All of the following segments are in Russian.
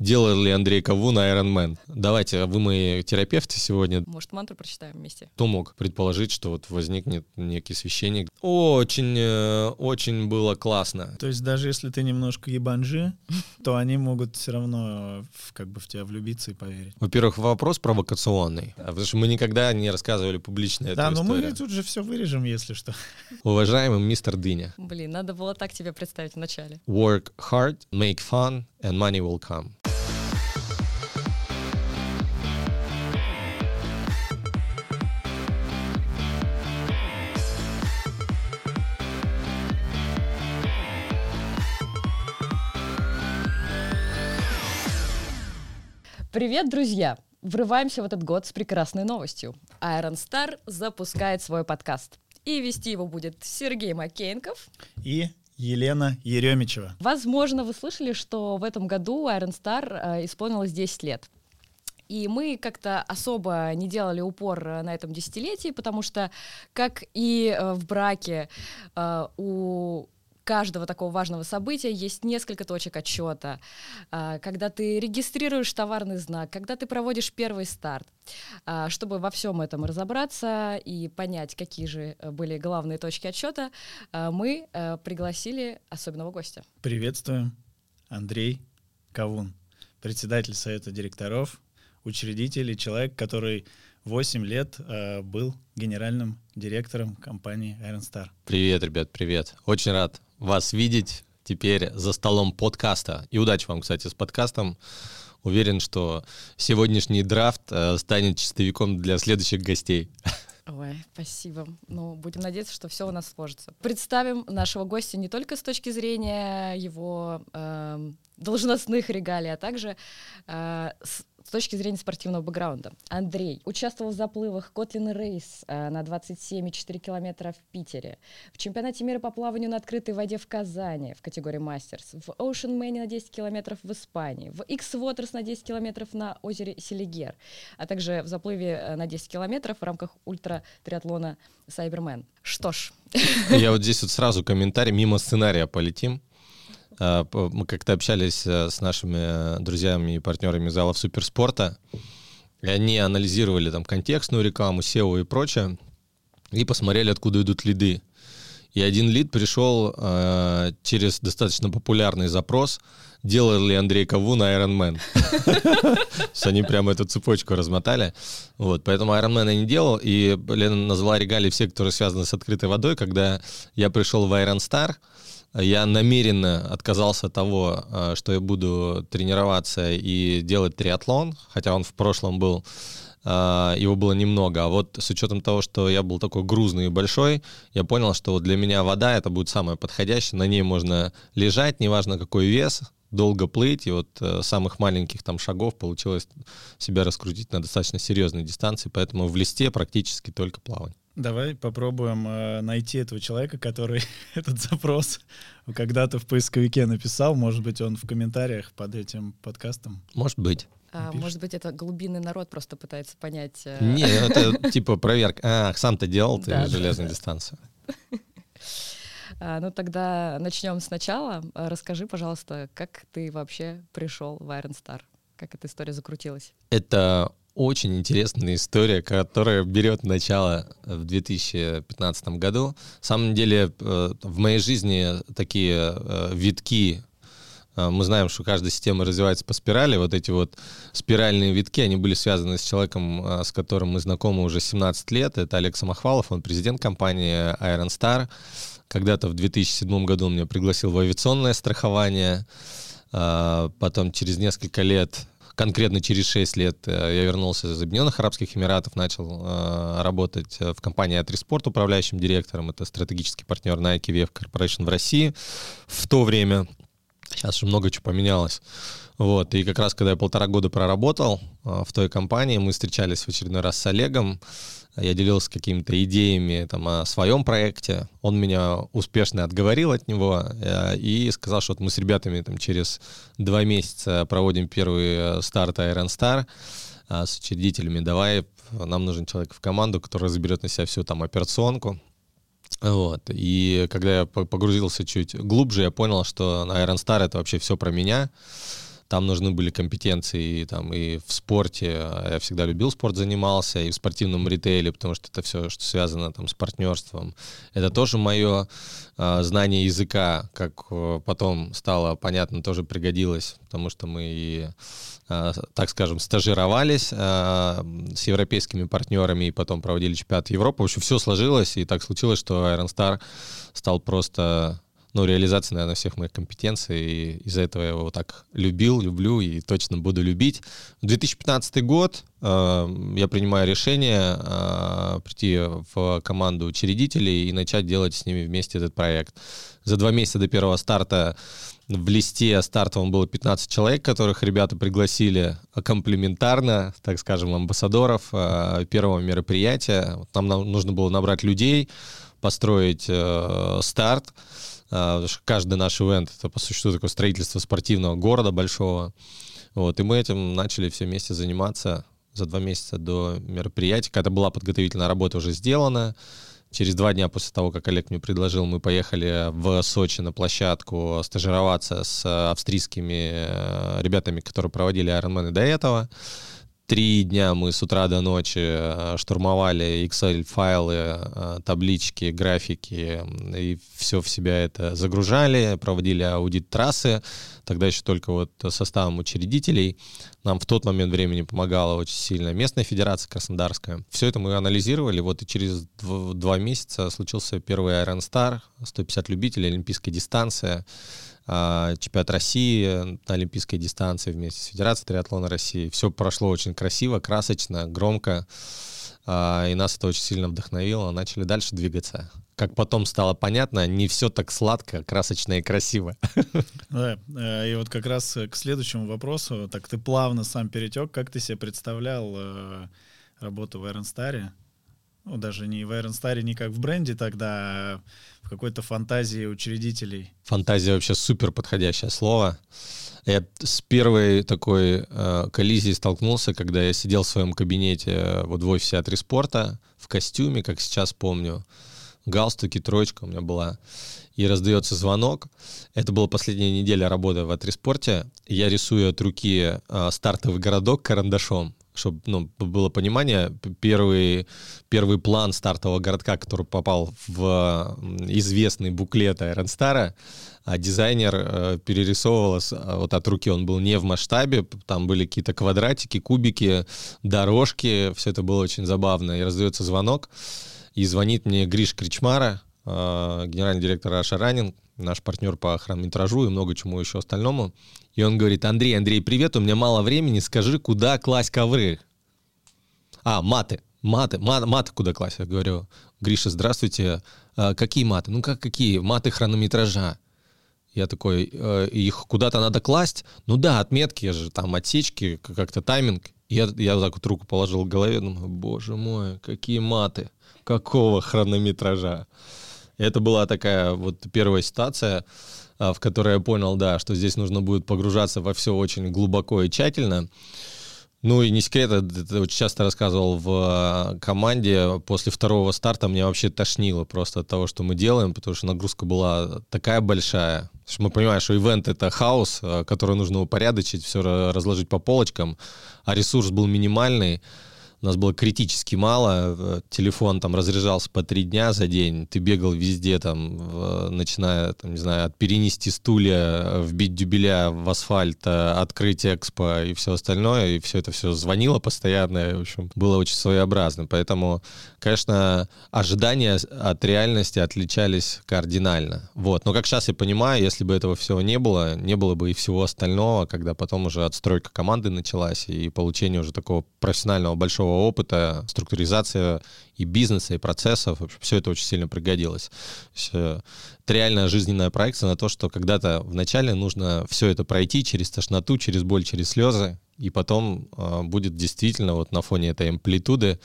Делал ли Андрей Кавун Iron Man? Давайте, вы мои терапевты сегодня. Может, мантру прочитаем вместе? Кто мог предположить, что вот возникнет некий священник? Очень, э, очень было классно. То есть даже если ты немножко ебанжи, то они могут все равно в- как бы в тебя влюбиться и поверить. Во-первых, вопрос провокационный, а потому что мы никогда не рассказывали публично эту Да, но историю. мы тут же все вырежем, если что. Уважаемый мистер Дыня, Блин, надо было так тебя представить вначале. work hard, make fun, and money will come. Привет, друзья! Врываемся в этот год с прекрасной новостью. Iron Star запускает свой подкаст. И вести его будет Сергей Макеенков. И Елена Еремичева. Возможно, вы слышали, что в этом году Iron Star э, исполнилось 10 лет. И мы как-то особо не делали упор э, на этом десятилетии, потому что, как и э, в браке, у каждого такого важного события есть несколько точек отчета. А, Когда ты регистрируешь товарный знак, когда ты проводишь первый старт. А, Чтобы во всем этом разобраться и понять, какие же э, были главные точки отчета, э, мы э, пригласили особенного гостя. Приветствуем. Андрей Кавун, председатель совета директоров, учредитель и человек, который 8 лет э, был генеральным директором компании Iron Star. Привет, ребят, привет. Очень рад вас видеть теперь за столом подкаста. И удачи вам, кстати, с подкастом. Уверен, что сегодняшний драфт э, станет чистовиком для следующих гостей. Ой, спасибо. Ну, будем надеяться, что все у нас сложится. Представим нашего гостя не только с точки зрения его эм, должностных регалий, а также э, с точки зрения спортивного бэкграунда. Андрей участвовал в заплывах Котлин Рейс э, на 27,4 километра в Питере, в чемпионате мира по плаванию на открытой воде в Казани в категории мастерс, в Ocean Man на 10 километров в Испании, в X-Waters на 10 километров на озере Селигер, а также в заплыве э, на 10 километров в рамках ультра-триатлона Сайбермен. Что ж, Я вот здесь вот сразу комментарий, мимо сценария полетим. А, Мы как-то общались э, с нашими э, друзьями и партнерами залов суперспорта, и они анализировали там контекстную рекламу, SEO и прочее, и посмотрели, откуда идут лиды. И один лид пришел э, через достаточно популярный запрос, делал ли Андрей Кавун Iron Man. Они прямо эту цепочку размотали. Вот, поэтому Iron Man я не делал, и Лена назвала регалии все, которые связаны с открытой водой. Когда я пришел в Iron Star, я намеренно отказался от того, э, что я буду тренироваться и делать триатлон, хотя он в прошлом был, э, его было немного. А вот с учетом того, что я был такой грузный и большой, я понял, что вот для меня вода это будет самое подходящее. На ней можно лежать, неважно какой вес, долго плыть, и вот э, самых маленьких там шагов получилось себя раскрутить на достаточно серьезной дистанции, поэтому в листе практически только плавание. Давай попробуем э, найти этого человека, который этот запрос когда-то в поисковике написал. Может быть, он в комментариях под этим подкастом. Может быть. а, может быть, это глубинный народ просто пытается понять. э, Не, это типа проверка. А, сам-то делал ты Да, железную да. дистанцию. а, ну тогда начнем сначала. А, Расскажи, пожалуйста, как ты вообще пришел в Iron Star? Как эта история закрутилась? Это очень интересная история, которая берет начало в 2015 году. На самом деле э, в моей жизни такие э, витки, э, мы знаем, что каждая система развивается по спирали, вот эти вот спиральные витки, они были связаны с человеком, с которым мы знакомы уже 17 лет, это Олег Самохвалов, он президент компании Iron Star. Когда-то в 2007 году он меня пригласил в авиационное страхование, потом через несколько лет, конкретно через 6 лет, э, я вернулся из Объединенных Арабских Эмиратов, начал э, работать э, в компании Атриспорт управляющим директором. Это стратегический партнер Nike VF Corporation в России в то время. Сейчас уже много чего поменялось. Вот, и как раз, когда я полтора года проработал в той компании, мы встречались в очередной раз с Олегом, я делился какими-то идеями там, о своем проекте. Он меня успешно отговорил от него э, и сказал, что вот мы с ребятами там, через два месяца проводим первый э, старт Iron Star э, с учредителями. Давай, нам нужен человек в команду, который заберет на себя всю там операционку. Вот. И когда я по- погрузился чуть глубже, я понял, что Iron Star это вообще все про меня. Там нужны были компетенции и, там, и в спорте. Я всегда любил спорт, занимался, и в спортивном ритейле, потому что это все, что связано там, с партнерством. Это тоже мое э, знание языка, как э, потом стало понятно, тоже пригодилось, потому что мы и э, так скажем, стажировались э, с европейскими партнерами и потом проводили чемпионат Европы. В общем, все сложилось, и так случилось, что Iron Star стал просто ну, реализация, наверное, всех моих компетенций, и из-за этого я его так любил, люблю и точно буду любить. 2015 год э, я принимаю решение э, прийти в команду учредителей и начать делать с ними вместе этот проект. За два месяца до первого старта в листе стартовом было 15 человек, которых ребята пригласили комплементарно, так скажем, амбассадоров э, первого мероприятия. Нам нужно было набрать людей, построить э, старт. А, каждый наш ивент — это по существу такое строительство спортивного города большого. Вот, и мы этим начали все вместе заниматься за два месяца до мероприятия. Когда была подготовительная работа уже сделана, через два дня после того, как Олег мне предложил, мы поехали в Сочи на площадку стажироваться с австрийскими э, ребятами, которые проводили Ironman до этого. Три дня мы с утра до ночи э, штурмовали Excel-файлы, э, таблички, графики и все в себя это загружали, проводили аудит трассы. Тогда еще только вот составом учредителей. Нам в тот момент времени помогала очень сильно местная федерация Краснодарская. Все это мы анализировали. Вот и через два месяца случился первый Iron Star, 150 любителей, олимпийская дистанция. А, чемпионат России на олимпийской дистанции вместе с Федерацией триатлона России. Все прошло очень красиво, красочно, громко. А, и нас это очень сильно вдохновило. Начали дальше двигаться. Как потом стало понятно, не все так сладко, красочно и красиво. Да, э, и вот как раз к следующему вопросу, так ты плавно сам перетек, как ты себе представлял э, работу в Iron Star? Ну, даже не в Iron Star, не как в бренде тогда, а в какой-то фантазии учредителей. Фантазия вообще супер подходящее слово. Я с первой такой э, коллизией столкнулся, когда я сидел в своем кабинете э, вот в офисе от Респорта в костюме, как сейчас помню, галстуки, троечка у меня была, и раздается звонок. Это была последняя неделя работы в Атриспорте. Я рисую от руки э, стартовый городок карандашом чтобы ну, было понимание, первый, первый план стартового городка, который попал в известный буклет Айронстара, а дизайнер э, перерисовывал э, вот от руки, он был не в масштабе, там были какие-то квадратики, кубики, дорожки, все это было очень забавно. И раздается звонок, и звонит мне Гриша Кричмара, э, генеральный директор Russia Running, наш партнер по хронометражу и много чему еще остальному. И он говорит, Андрей, Андрей, привет, у меня мало времени, скажи, куда класть ковры? А, маты, маты, маты, маты куда класть? Я говорю, Гриша, здравствуйте, а, какие маты? Ну как какие? Маты хронометража. Я такой, э, их куда-то надо класть? Ну да, отметки же, там отсечки, как-то тайминг. Я, я вот так вот руку положил к голове, думаю, боже мой, какие маты, какого хронометража. Это была такая вот первая ситуация, а, в которой я понял, да, что здесь нужно будет погружаться во все очень глубоко и тщательно. Ну и не секрет, это очень часто рассказывал в а, команде. После второго старта мне вообще тошнило просто от того, что мы делаем, потому что нагрузка была такая большая. Что мы понимаем, что ивент — это хаос, а, который нужно упорядочить, все разложить по полочкам, а ресурс был минимальный у нас было критически мало, э, телефон там разряжался по три дня за день, ты бегал везде там, начиная, там, не знаю, от перенести стулья, вбить дюбеля в асфальт, э, открыть экспо и все остальное, и все это все звонило постоянно, в общем, было очень своеобразно, поэтому, конечно, ожидания от реальности отличались кардинально, вот, но как сейчас я понимаю, если бы этого всего не было, не было бы и всего остального, когда потом уже отстройка команды началась и получение уже такого профессионального большого опыта, структуризация и бизнеса, и процессов. В общем, все это очень сильно пригодилось. Есть, э, это реальная жизненная проекция на то, что когда-то вначале нужно все это пройти через тошноту, через боль, через слезы, и потом э, будет действительно вот на фоне этой амплитуды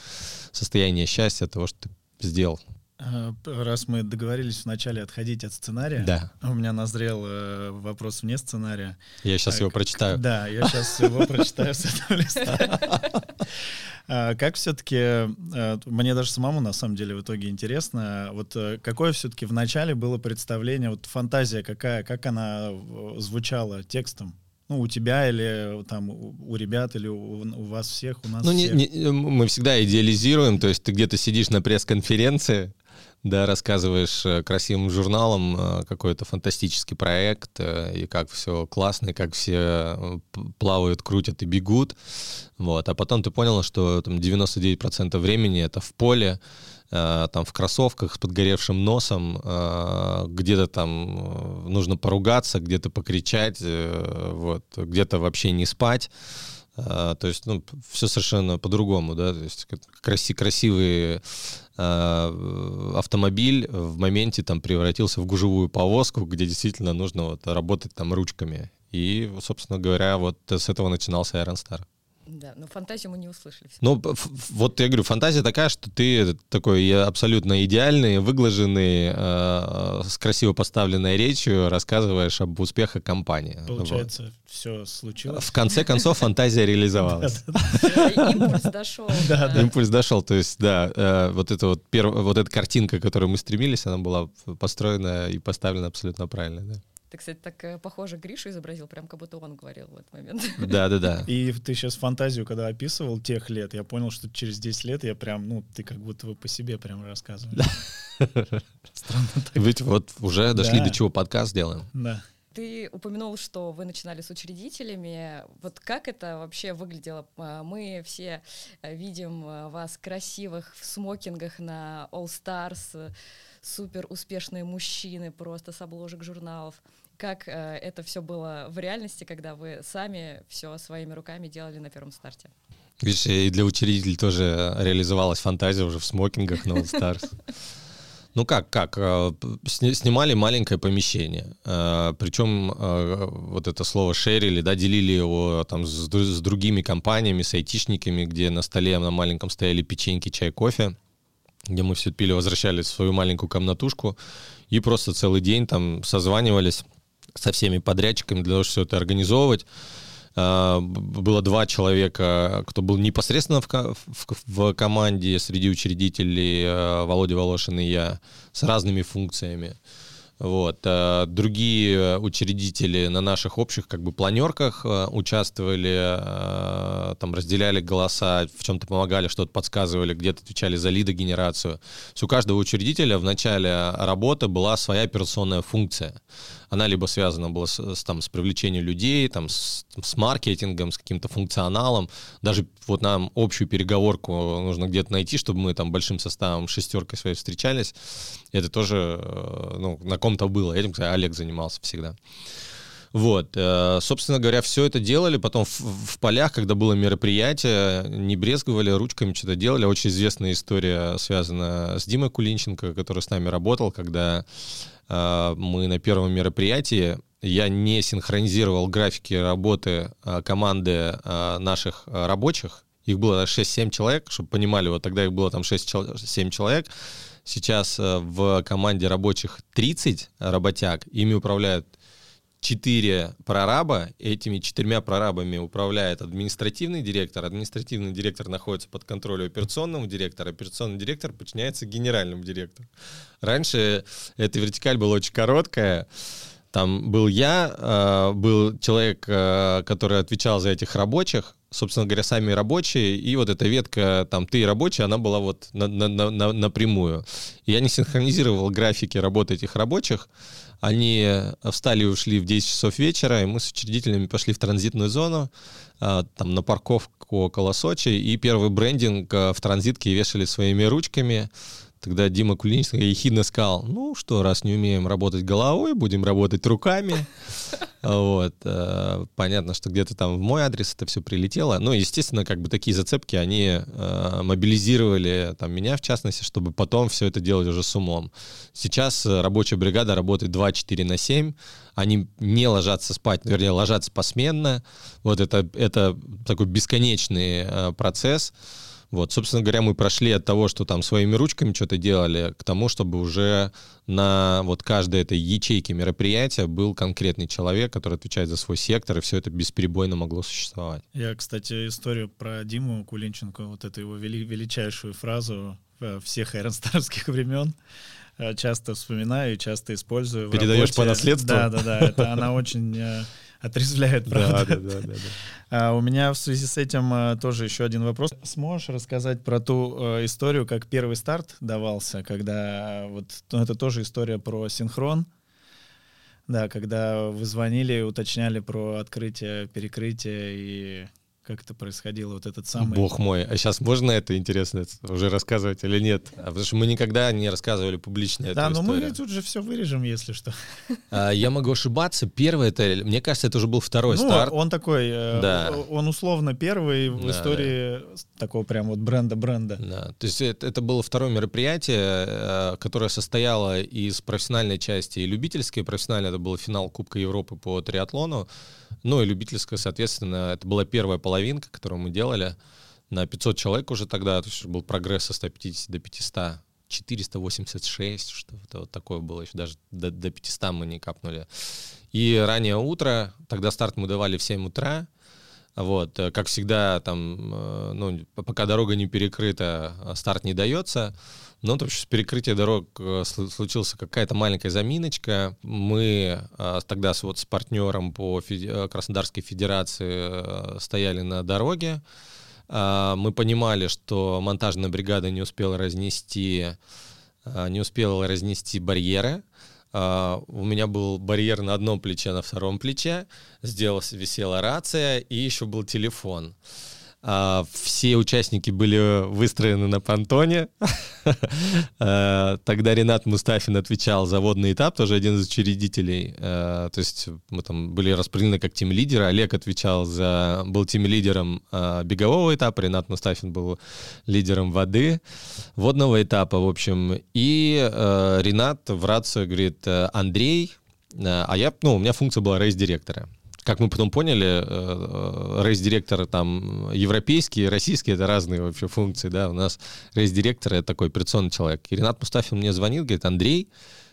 состояние счастья того, что ты сделал. Э, раз мы договорились вначале отходить от сценария, да. у меня назрел э, вопрос вне сценария. Я сейчас а, его прочитаю. Да, я сейчас его прочитаю с этого листа. А, как все-таки, э, мне даже самому на самом деле в итоге интересно, вот какое все-таки в начале было представление, вот фантазия какая, как она звучала текстом? ну, у тебя или там у ребят, или у, у вас всех, у нас ну, всех? Не, не, мы всегда идеализируем, то есть ты где-то сидишь на пресс-конференции, да, рассказываешь э, красивым журналам э, какой-то фантастический проект, э, и как все классно, и как все плавают, крутят и бегут, вот, а потом ты понял, что там 99% времени это в поле, там в кроссовках с подгоревшим носом, где-то там нужно поругаться, где-то покричать, вот, где-то вообще не спать, то есть, ну, все совершенно по-другому, да, то есть краси красивые Э, автомобиль в моменте там превратился в гужевую повозку, где действительно нужно вот работать там ручками. И, собственно говоря, вот с этого начинался Iron Star. Да, но фантазию мы не услышали. Ну, вот я говорю, фантазия такая, что ты такой абсолютно идеальный, выглаженный, э, с красиво поставленной речью рассказываешь об успехах компании. Получается, вот. все случилось. В конце концов, фантазия реализовалась. Импульс дошел. Импульс дошел. То есть, да, э, вот эта вот первая, вот эта картинка, к которой мы стремились, она была построена и поставлена абсолютно правильно, да. Ты, кстати, так э, похоже Гришу изобразил, прям как будто он говорил в этот момент. Да, да, да. И ты сейчас фантазию, когда описывал тех лет, я понял, что через 10 лет я прям, ну, ты как будто бы по себе прям рассказываешь. Странно так. Ведь вот уже дошли до чего подкаст делаем. Да. Ты упомянул, что вы начинали с учредителями. Вот как это вообще выглядело? А, мы все э, видим э, вас красивых в смокингах на All Stars, супер успешные мужчины просто с обложек журналов. Как э, это все было в реальности, когда вы сами все своими руками делали на первом старте? Видишь, и для учредителей тоже реализовалась фантазия уже в смокингах на All Stars. Ну как, как? Э, снимали маленькое помещение. Э, Причем э, вот это слово шерили, да, делили его там с другими компаниями, с айтишниками, где на столе на маленьком стояли печеньки, чай, кофе где мы все пили, возвращались в свою маленькую комнатушку и просто целый день там созванивались со всеми подрядчиками для того, чтобы все это организовывать. А, было два человека, кто был непосредственно в, в, в команде среди учредителей, а, Володя Волошин и я, с разными функциями. Вот. А другие учредители на наших общих как бы планерках э, участвовали, э, там разделяли голоса, в чем-то помогали, что-то подсказывали, где-то отвечали за лидогенерацию. У каждого учредителя в начале работы была своя операционная функция она либо связана была с, с, там, с привлечением людей, там, с, с маркетингом, с каким-то функционалом. Даже вот нам общую переговорку нужно где-то найти, чтобы мы там большим составом, шестеркой своей встречались. Это тоже э, ну, на ком-то было. Этим, кстати, Олег занимался всегда. Вот, э, собственно говоря, все это делали. Потом в, в полях, когда было мероприятие, не брезговали, ручками что-то делали. Очень известная история связана с Димой Кулинченко, который с нами работал, когда мы на первом мероприятии я не синхронизировал графики работы э, команды наших рабочих. Их было 6-7 человек, чтобы понимали, вот тогда их было там 6-7 человек. Сейчас в команде рабочих 30 работяг, ими управляют четыре прораба. Этими четырьмя прорабами управляет административный директор. Административный директор находится под контролем операционного директора. Операционный директор подчиняется генеральному директору. Раньше эта вертикаль была очень короткая. Там был я, э, был человек, э, который отвечал за этих рабочих, собственно говоря, сами рабочие, и вот эта ветка, там, ты рабочий, она была вот на, на, на, напрямую. И я не синхронизировал графики работы этих рабочих, они встали и ушли в 10 часов вечера, и мы с учредителями пошли в транзитную зону, а, там на парковку около Сочи, и первый брендинг а, в транзитке вешали своими ручками, Тогда Дима Кулинич ехидно сказал, ну что, раз не умеем работать головой, будем работать руками. Вот. Э, понятно, что где-то там в мой адрес это все прилетело. Ну, естественно, как бы такие зацепки, они э, мобилизировали там, меня, в частности, чтобы потом все это делать уже с умом. Сейчас рабочая бригада работает 2-4 на 7. Они не ложатся спать, вернее, ложатся посменно. Вот это, это такой бесконечный э, процесс. Вот, собственно говоря, мы прошли от того, что там своими ручками что-то делали, к тому, чтобы уже на вот каждой этой ячейке мероприятия был конкретный человек, который отвечает за свой сектор, и все это бесперебойно могло существовать. Я, кстати, историю про Диму Кулинченко, вот эту его вели, величайшую фразу э, всех айронстаровских времен, э, часто вспоминаю и часто использую. Передаешь по наследству? Да, да, да. Это она очень э, отрезвляет, правда? Да, да, да. да, А у меня в связи с этим а, тоже еще один вопрос. Сможешь рассказать про ту а, историю, как первый старт давался, когда вот ну, это тоже история про синхрон, да, когда вы звонили, уточняли про открытие, перекрытие и как это происходило, вот этот самый... Бог мой, а сейчас можно это интересно уже рассказывать или нет? А потому что мы никогда не рассказывали публично эту Да, но историю. мы тут же все вырежем, если что. А, я могу ошибаться. Первый это, мне кажется, это уже был второй ну, старт. он такой, э, да. он условно первый в да, истории да. такого прям вот бренда-бренда. Да, то есть это, это было второе мероприятие, э, которое состояло из профессиональной части и любительской. Профессионально это был финал Кубка Европы по триатлону. Ну и любительская, соответственно, это была первая половинка, которую мы делали на 500 человек уже тогда, то есть был прогресс со 150 до 500. 486, что-то вот такое было еще, даже до, до 500 мы не капнули. И раннее утро, тогда старт мы давали в 7 утра, вот, э, как всегда, там, э, ну, пока дорога не перекрыта, а старт не дается. Но то есть с перекрытия дорог э, случилась какая-то маленькая заминочка. Мы тогда с, вот, с партнером по Краснодарской Федерации стояли на дороге. Мы понимали, что монтажная бригада не успела разнести, не успела разнести барьеры. Uh, у меня был барьер на одном плече, на втором плече, сделалась, висела рация и еще был телефон. А, все участники были выстроены на понтоне. А, тогда Ренат Мустафин отвечал за водный этап, тоже один из учредителей. А, то есть мы там были распределены как тим-лидеры. Олег отвечал за... был тим-лидером бегового этапа, Ренат Мустафин был лидером воды, водного этапа, в общем. И Ренат в рацию говорит, Андрей, а я, ну, у меня функция была рейс-директора как мы потом поняли, э, рейс-директор там европейский, российский — это разные вообще функции, да, у нас рейс-директор — это такой операционный человек. И Ренат Мустафин мне звонил, говорит, Андрей,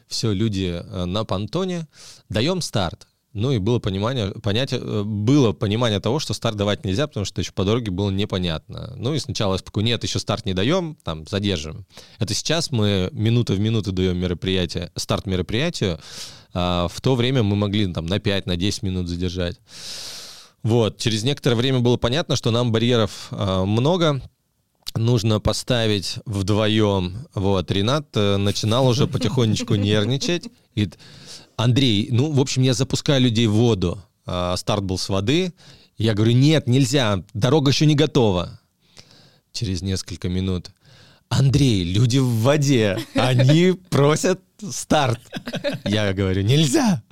все, люди э, на понтоне, даем старт. Ну и было понимание, понятие, э, было понимание того, что старт давать нельзя, потому что еще по дороге было непонятно. Ну и сначала я спокойно, нет, еще старт не даем, там, задержим. Это сейчас мы минута в минуту даем мероприятие, старт мероприятию, а в то время мы могли там на 5, на 10 минут задержать. Вот, через некоторое время было понятно, что нам барьеров а, много, нужно поставить вдвоем. Вот, Ренат э, начинал уже потихонечку нервничать. И, Андрей, ну, в общем, я запускаю людей в воду. А, старт был с воды. Я говорю, нет, нельзя, дорога еще не готова. Через несколько минут. Андрей, люди в воде, они просят старт. Я говорю, нельзя.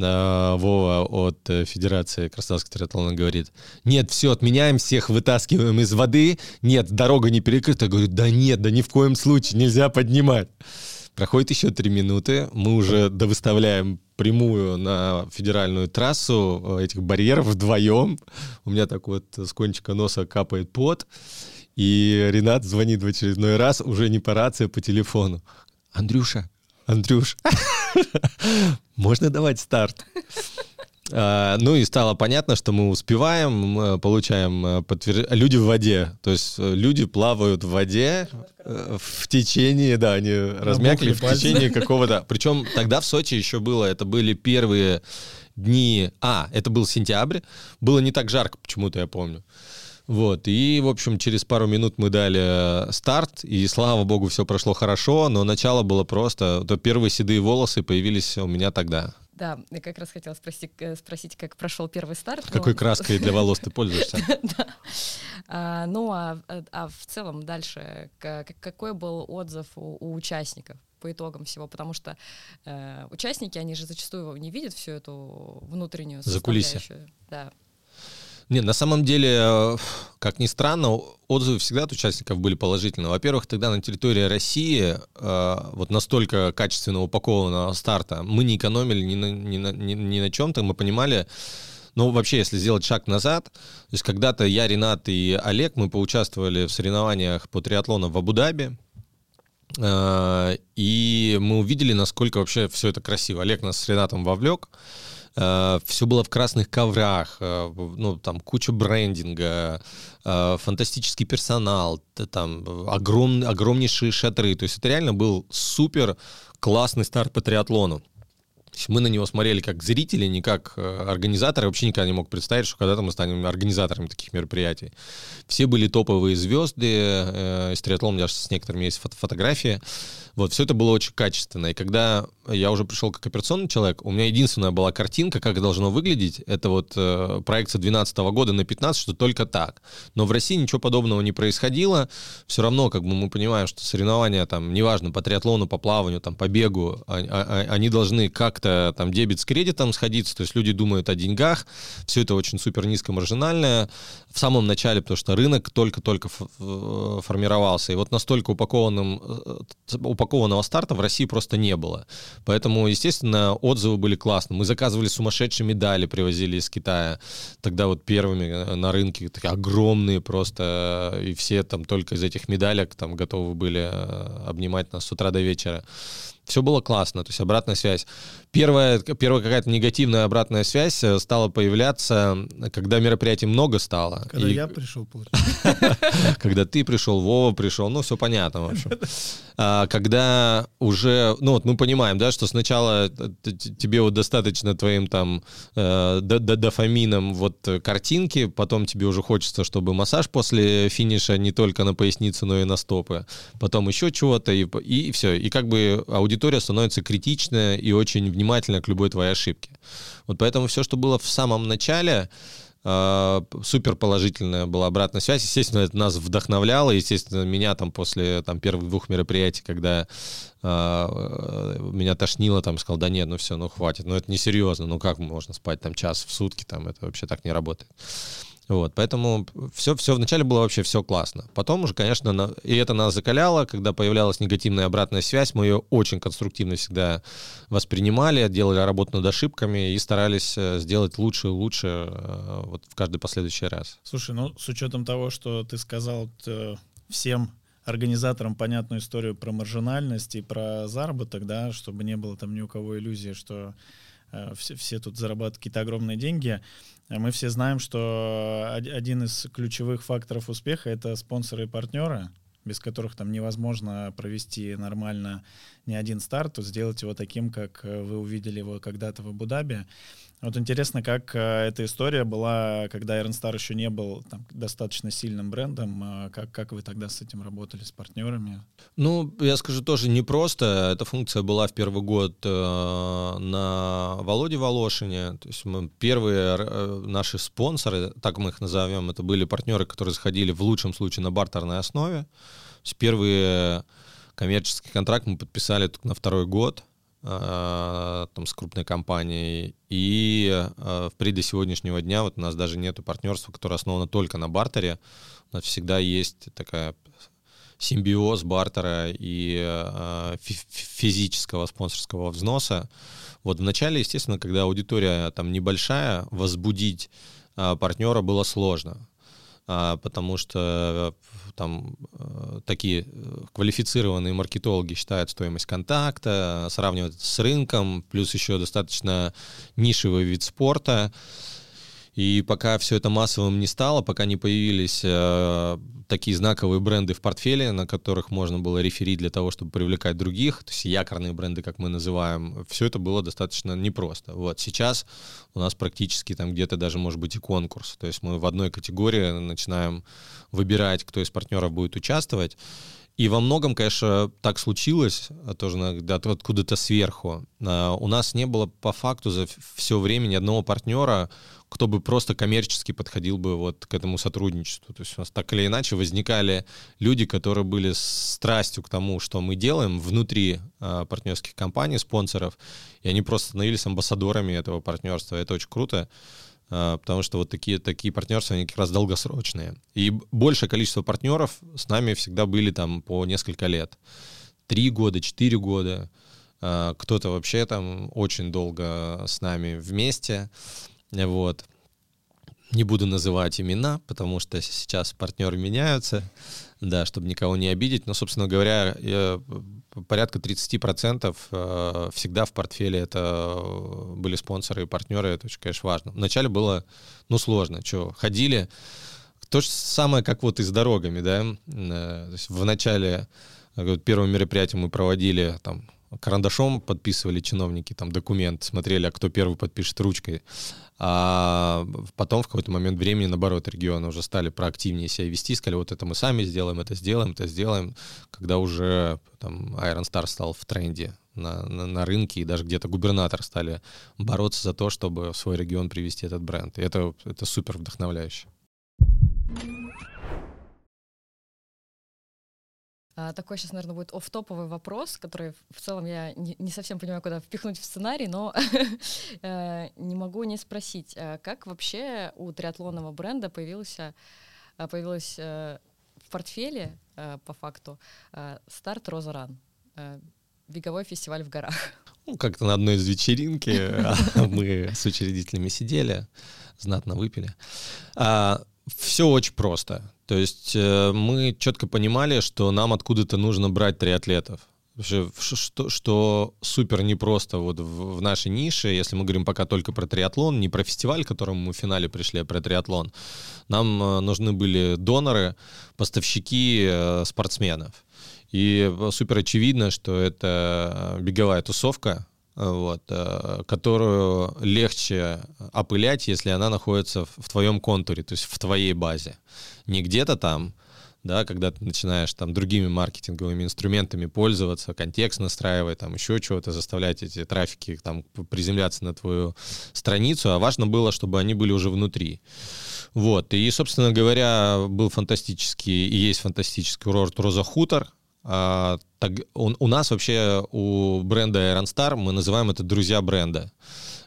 А, Вова от э, Федерации Краснодарского триатлона говорит, нет, все, отменяем всех, вытаскиваем из воды, нет, дорога не перекрыта. Я говорю, да нет, да ни в коем случае, нельзя поднимать. Проходит еще три минуты, мы уже довыставляем прямую на федеральную трассу э, этих барьеров вдвоем. У меня так вот с кончика носа капает пот. И Ренат звонит в очередной раз, уже не по рации, а по телефону. Андрюша, Андрюш, можно давать старт? А, ну и стало понятно, что мы успеваем, получаем э, подтверждение. Люди в воде, то есть э, люди плавают в воде э, в течение, да, они размякли в течение какого-то. Причем тогда в Сочи еще было, это были первые дни, а, это был сентябрь, было не так жарко, почему-то я помню. Вот, и, в общем, через пару минут мы дали старт, и, слава богу, все прошло хорошо, но начало было просто, то первые седые волосы появились у меня тогда. Да, я как раз хотела спросить, э, спросить как прошел первый старт. Какой но... краской для волос ты пользуешься? А, ну, а, а в целом дальше, какой был отзыв у участников? по итогам всего, потому что э, участники, они же зачастую не видят всю эту внутреннюю составляющую. Да. Нет, на самом деле, э, как ни странно, отзывы всегда от участников были положительные. Во-первых, тогда на территории России э, вот настолько качественно упакованного старта мы не экономили ни на, ни на, ни, ни на чем-то, мы понимали, ну, вообще, если сделать шаг назад, то есть когда-то я, Ренат и Олег, мы поучаствовали в соревнованиях по триатлону в Абу-Даби, э, и мы увидели, насколько вообще все это красиво. Олег нас с Ренатом вовлек, все было в красных коврах, э, ну, там куча брендинга, э, фантастический персонал, там огром, огромнейшие шатры. То есть это реально был супер классный старт по триатлону. мы на него смотрели как зрители, не как э, организаторы. Вообще никогда не мог представить, что когда-то мы станем организаторами таких мероприятий. Все были топовые звезды. Э, из триатлона меня с некоторыми есть фото фотографии. Вот, все это было очень качественно. И когда я уже пришел как операционный человек, у меня единственная была картинка, как должно выглядеть. Это вот э, проекция 2012 года на 15, что только так. Но в России ничего подобного не происходило. Все равно, как бы мы понимаем, что соревнования там, неважно, по триатлону, по плаванию, там, по бегу, а, а, а, они должны как-то там дебет с кредитом сходиться, то есть люди думают о деньгах, все это очень супер низкомаржинальное. В самом начале, потому что рынок только-только формировался, и вот настолько упакованным, э, упакованного старта в России просто не было. Поэтому, естественно, отзывы были классные. Мы заказывали сумасшедшие медали, привозили из Китая. Тогда вот первыми э, на рынке такие огромные просто, э, и все там только из этих медалек там готовы были обнимать нас с утра до вечера все было классно, то есть обратная связь. Первая, первая какая-то негативная обратная связь э, стала появляться, когда мероприятий много стало. Когда и... я пришел. Когда ты пришел, Вова пришел, ну, все понятно, в общем. А, когда уже, ну, вот мы понимаем, да, что сначала тебе вот достаточно твоим там э, дофамином вот картинки, потом тебе уже хочется, чтобы массаж после финиша не только на поясницу, но и на стопы, потом еще чего-то, и, и все. И как бы аудитория становится критичная и очень внимательно к любой твоей ошибке. Вот поэтому все, что было в самом начале, э, супер положительная была обратная связь. Естественно, это нас вдохновляло. Естественно, меня там после там, первых двух мероприятий, когда э, меня тошнило, там сказал, да нет, ну все, ну хватит, ну это несерьезно, ну как можно спать там час в сутки, там это вообще так не работает. Вот, поэтому все, все вначале было вообще все классно. Потом уже, конечно, на, и это нас закаляло, когда появлялась негативная обратная связь, мы ее очень конструктивно всегда воспринимали, делали работу над ошибками и старались э, сделать лучше и лучше э, вот в каждый последующий раз. Слушай, ну с учетом того, что ты сказал всем организаторам понятную историю про маржинальность и про заработок, да, чтобы не было там ни у кого иллюзии, что э, все, все тут зарабатывают какие-то огромные деньги. Мы все знаем, что один из ключевых факторов успеха — это спонсоры и партнеры, без которых там невозможно провести нормально ни один старт, сделать его таким, как вы увидели его когда-то в Абу-Даби. Вот интересно, как э, эта история была, когда Iron Star еще не был там, достаточно сильным брендом. А как, как вы тогда с этим работали, с партнерами? Ну, я скажу, тоже непросто. Эта функция была в первый год э, на Володе Волошине. То есть мы первые э, наши спонсоры, так мы их назовем, это были партнеры, которые заходили в лучшем случае на бартерной основе. То есть первые коммерческий контракт мы подписали только на второй год. Э, там, с крупной компанией. И э, впредь до сегодняшнего дня вот у нас даже нету партнерства, которое основано только на бартере. У нас всегда есть такая симбиоз бартера и э, физического спонсорского взноса. Вот вначале, естественно, когда аудитория там небольшая, возбудить партнера было сложно. А, потому что там э, такие э, квалифицированные маркетологи считают стоимость контакта, сравнивают с рынком, плюс еще достаточно нишевый вид спорта. И пока все это массовым не стало, пока не появились э, такие знаковые бренды в портфеле, на которых можно было реферить для того, чтобы привлекать других, то есть якорные бренды, как мы называем, все это было достаточно непросто. Вот сейчас у нас практически там где-то даже может быть и конкурс. То есть мы в одной категории начинаем выбирать, кто из партнеров будет участвовать. И во многом, конечно, так случилось, а тоже откуда-то сверху. А, у нас не было по факту за все время ни одного партнера, кто бы просто коммерчески подходил бы вот к этому сотрудничеству. То есть у нас так или иначе возникали люди, которые были с страстью к тому, что мы делаем внутри э, партнерских компаний, спонсоров, и они просто становились амбассадорами этого партнерства. Это очень круто, потому что вот такие, такие партнерства, они как раз долгосрочные. И большее количество партнеров с нами всегда были там по несколько лет. Три года, четыре года. Э, кто-то вообще там очень долго с нами вместе. Вот. Не буду называть имена, потому что сейчас партнеры меняются, да, чтобы никого не обидеть. Но, собственно говоря, порядка 30% э, всегда в портфеле это э, были спонсоры и партнеры. Это очень, конечно, важно. Вначале было, ну, сложно. Что, ходили... То же самое, как вот и с дорогами, да. Э, в начале первое мероприятие мы проводили там карандашом подписывали чиновники там документ, смотрели, а кто первый подпишет ручкой. А потом в какой-то момент времени, наоборот, регионы уже стали проактивнее себя вести, сказали, вот это мы сами сделаем, это сделаем, это сделаем, когда уже там Iron Star стал в тренде на, на, на рынке, и даже где-то губернатор стали бороться за то, чтобы в свой регион привести этот бренд. И это, это супер вдохновляюще. Такой сейчас, наверное, будет оф-топовый вопрос, который в целом я не, не совсем понимаю, куда впихнуть в сценарий, но э, не могу не спросить, а как вообще у триатлонного бренда появился, а, появилась э, в портфеле, э, по факту, старт Роза Ран, беговой фестиваль в горах? Ну, как-то на одной из вечеринки мы с учредителями сидели, знатно выпили. Все очень просто. То есть э, мы четко понимали, что нам откуда-то нужно брать триатлетов. Что, что супер непросто вот в, в нашей нише, если мы говорим пока только про триатлон, не про фестиваль, к которому мы в финале пришли, а про триатлон. Нам э, нужны были доноры, поставщики э, спортсменов. И супер очевидно, что это беговая тусовка, вот, которую легче опылять, если она находится в твоем контуре, то есть в твоей базе не где-то там, да, когда ты начинаешь там другими маркетинговыми инструментами пользоваться, контекст настраивать, там еще чего-то, заставлять эти трафики там приземляться на твою страницу, а важно было, чтобы они были уже внутри. Вот, и, собственно говоря, был фантастический и есть фантастический курорт Роза Хутор, а, так, у, у нас вообще, у бренда Iron Star, мы называем это друзья бренда.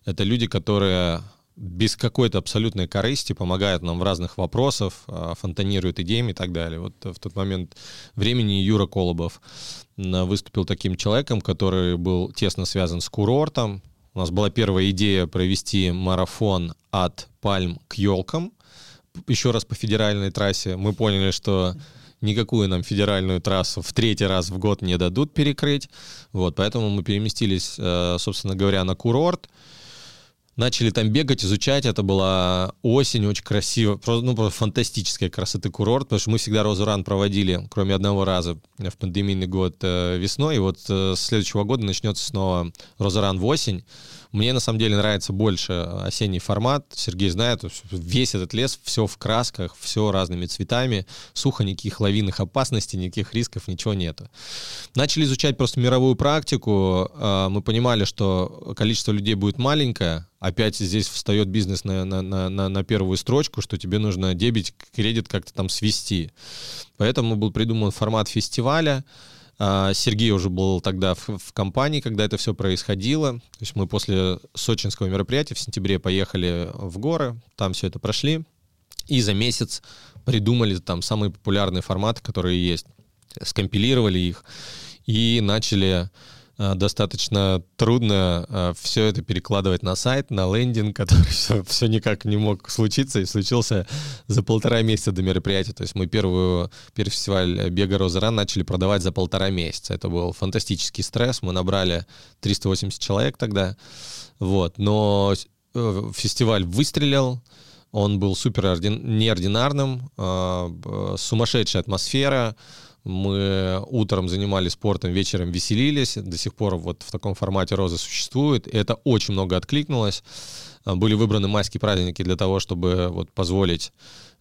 Это люди, которые без какой-то абсолютной корысти помогает нам в разных вопросах, а, фонтанирует идеями и так далее. Вот в тот момент времени Юра Колобов выступил таким человеком, который был тесно связан с курортом. У нас была первая идея провести марафон от пальм к елкам, еще раз по федеральной трассе. Мы поняли, что никакую нам федеральную трассу в третий раз в год не дадут перекрыть. Вот, поэтому мы переместились, э, собственно говоря, на курорт начали там бегать, изучать. Это была осень, очень красиво, ну, просто фантастическая красоты курорт, потому что мы всегда Розуран проводили, кроме одного раза в пандемийный год э, весной, и вот э, с следующего года начнется снова Розуран в осень. Мне на самом деле нравится больше осенний формат. Сергей знает, весь этот лес, все в красках, все разными цветами, сухо, никаких лавинных опасностей, никаких рисков, ничего нету. Начали изучать просто мировую практику. А, мы понимали, что количество людей будет маленькое. Опять здесь встает бизнес на, на, на, на первую строчку, что тебе нужно дебет, кредит как-то там свести. Поэтому был придуман формат фестиваля. А, Сергей уже был тогда в, в компании, когда это все происходило. То есть мы после сочинского мероприятия в сентябре поехали в горы, там все это прошли. И за месяц придумали там самые популярные форматы, которые есть. Скомпилировали их и начали достаточно трудно э, все это перекладывать на сайт, на лендинг, который все, все никак не мог случиться, и случился за полтора месяца до мероприятия. То есть мы первую, первый фестиваль Бега Роза Ран начали продавать за полтора месяца. Это был фантастический стресс. Мы набрали 380 человек тогда. Вот. Но э, фестиваль выстрелил, он был супер неординарным, сумасшедшая атмосфера, мы утром занимались спортом, вечером веселились. До сих пор вот в таком формате «Роза» существует. Это очень много откликнулось. А, были выбраны майские праздники для того, чтобы вот позволить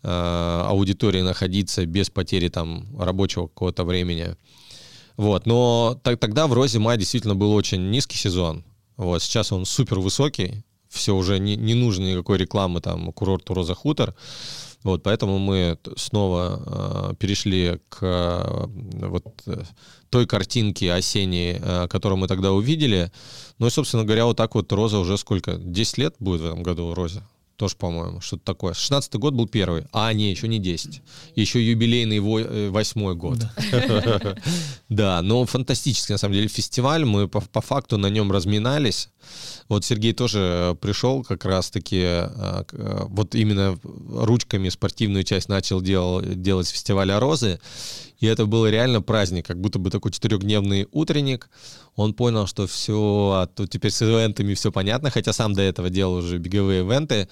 э, аудитории находиться без потери там рабочего какого-то времени. Вот. Но так, тогда в «Розе» май действительно был очень низкий сезон. Вот. Сейчас он супер высокий. Все уже не, не нужно никакой рекламы там курорту «Роза Хутор». Вот, поэтому мы снова э, перешли к э, вот той картинке осенней, э, которую мы тогда увидели. Ну и, собственно говоря, вот так вот Роза уже сколько? 10 лет будет в этом году Розе? Тоже, по-моему, что-то такое. 16 год был первый. А, не, еще не 10. Еще юбилейный э, восьмой год. Да, но фантастический, на самом деле, фестиваль. Мы по, факту на нем разминались. Вот Сергей тоже пришел как раз-таки, э, э, вот именно ручками спортивную часть начал дел, делать фестиваля «Розы». И это был реально праздник, как будто бы такой четырехдневный утренник. Он понял, что все, а тут теперь с ивентами все понятно, хотя сам до этого делал уже беговые ивенты.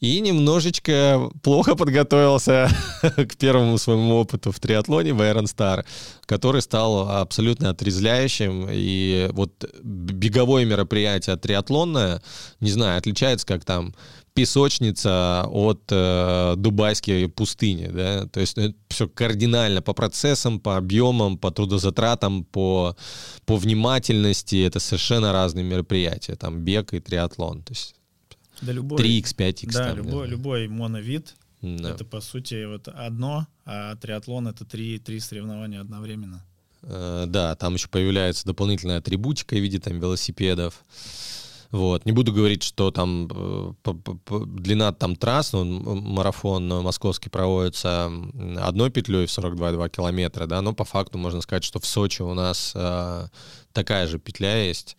и немножечко плохо подготовился к первому своему опыту в триатлоне в Iron Star, который стал абсолютно отрезляющим. И вот беговое мероприятие триатлонное, не знаю, отличается как там песочница от э, дубайской пустыни, да, то есть ну, все кардинально по процессам, по объемам, по трудозатратам, по, по внимательности, это совершенно разные мероприятия, там бег и триатлон, то есть да, любой, 3x, 5x. Да, там, любой, да. любой моновид, Да. это по сути вот одно, а триатлон это три, три соревнования одновременно. Э, Да, там еще появляется дополнительная атрибутика в виде там велосипедов. Вот. Не буду говорить, что там э, длина там трасс, ну, марафон э, московский проводится одной петлей в 42,2 километра, да, но по факту можно сказать, что в Сочи у нас э, такая же петля есть.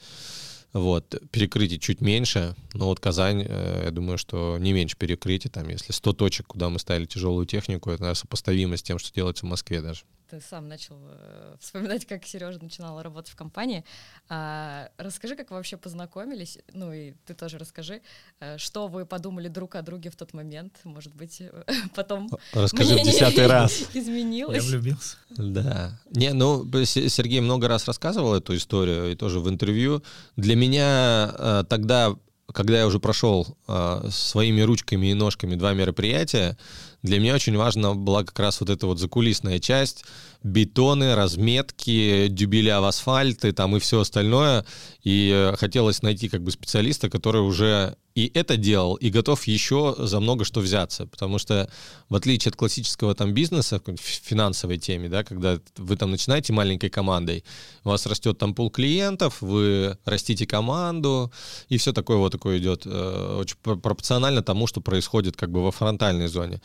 Вот, перекрытий чуть меньше, но вот Казань, э, я думаю, что не меньше перекрытий, там, если 100 точек, куда мы ставили тяжелую технику, это, наверное, сопоставимо с тем, что делается в Москве даже. Ты сам начал э, вспоминать, как Сережа начинала работать в компании. А, расскажи, как вы вообще познакомились, ну и ты тоже расскажи, э, что вы подумали друг о друге в тот момент, может быть, э, потом Расскажи в десятый раз. Я изменилось. влюбился. Да. Не, ну, Сергей много раз рассказывал эту историю, и тоже в интервью. Для меня тогда, когда я уже прошел э, своими ручками и ножками два мероприятия, для меня очень важна была как раз вот эта вот закулисная часть, бетоны, разметки, дюбеля в асфальт и там и все остальное. И э, хотелось найти как бы специалиста, который уже и это делал, и готов еще за много что взяться. Потому что в отличие от классического там бизнеса, в финансовой теме, да, когда вы там начинаете маленькой командой, у вас растет там пул клиентов, вы растите команду, и все такое вот такое идет э, очень пр- пропорционально тому, что происходит как бы во фронтальной зоне.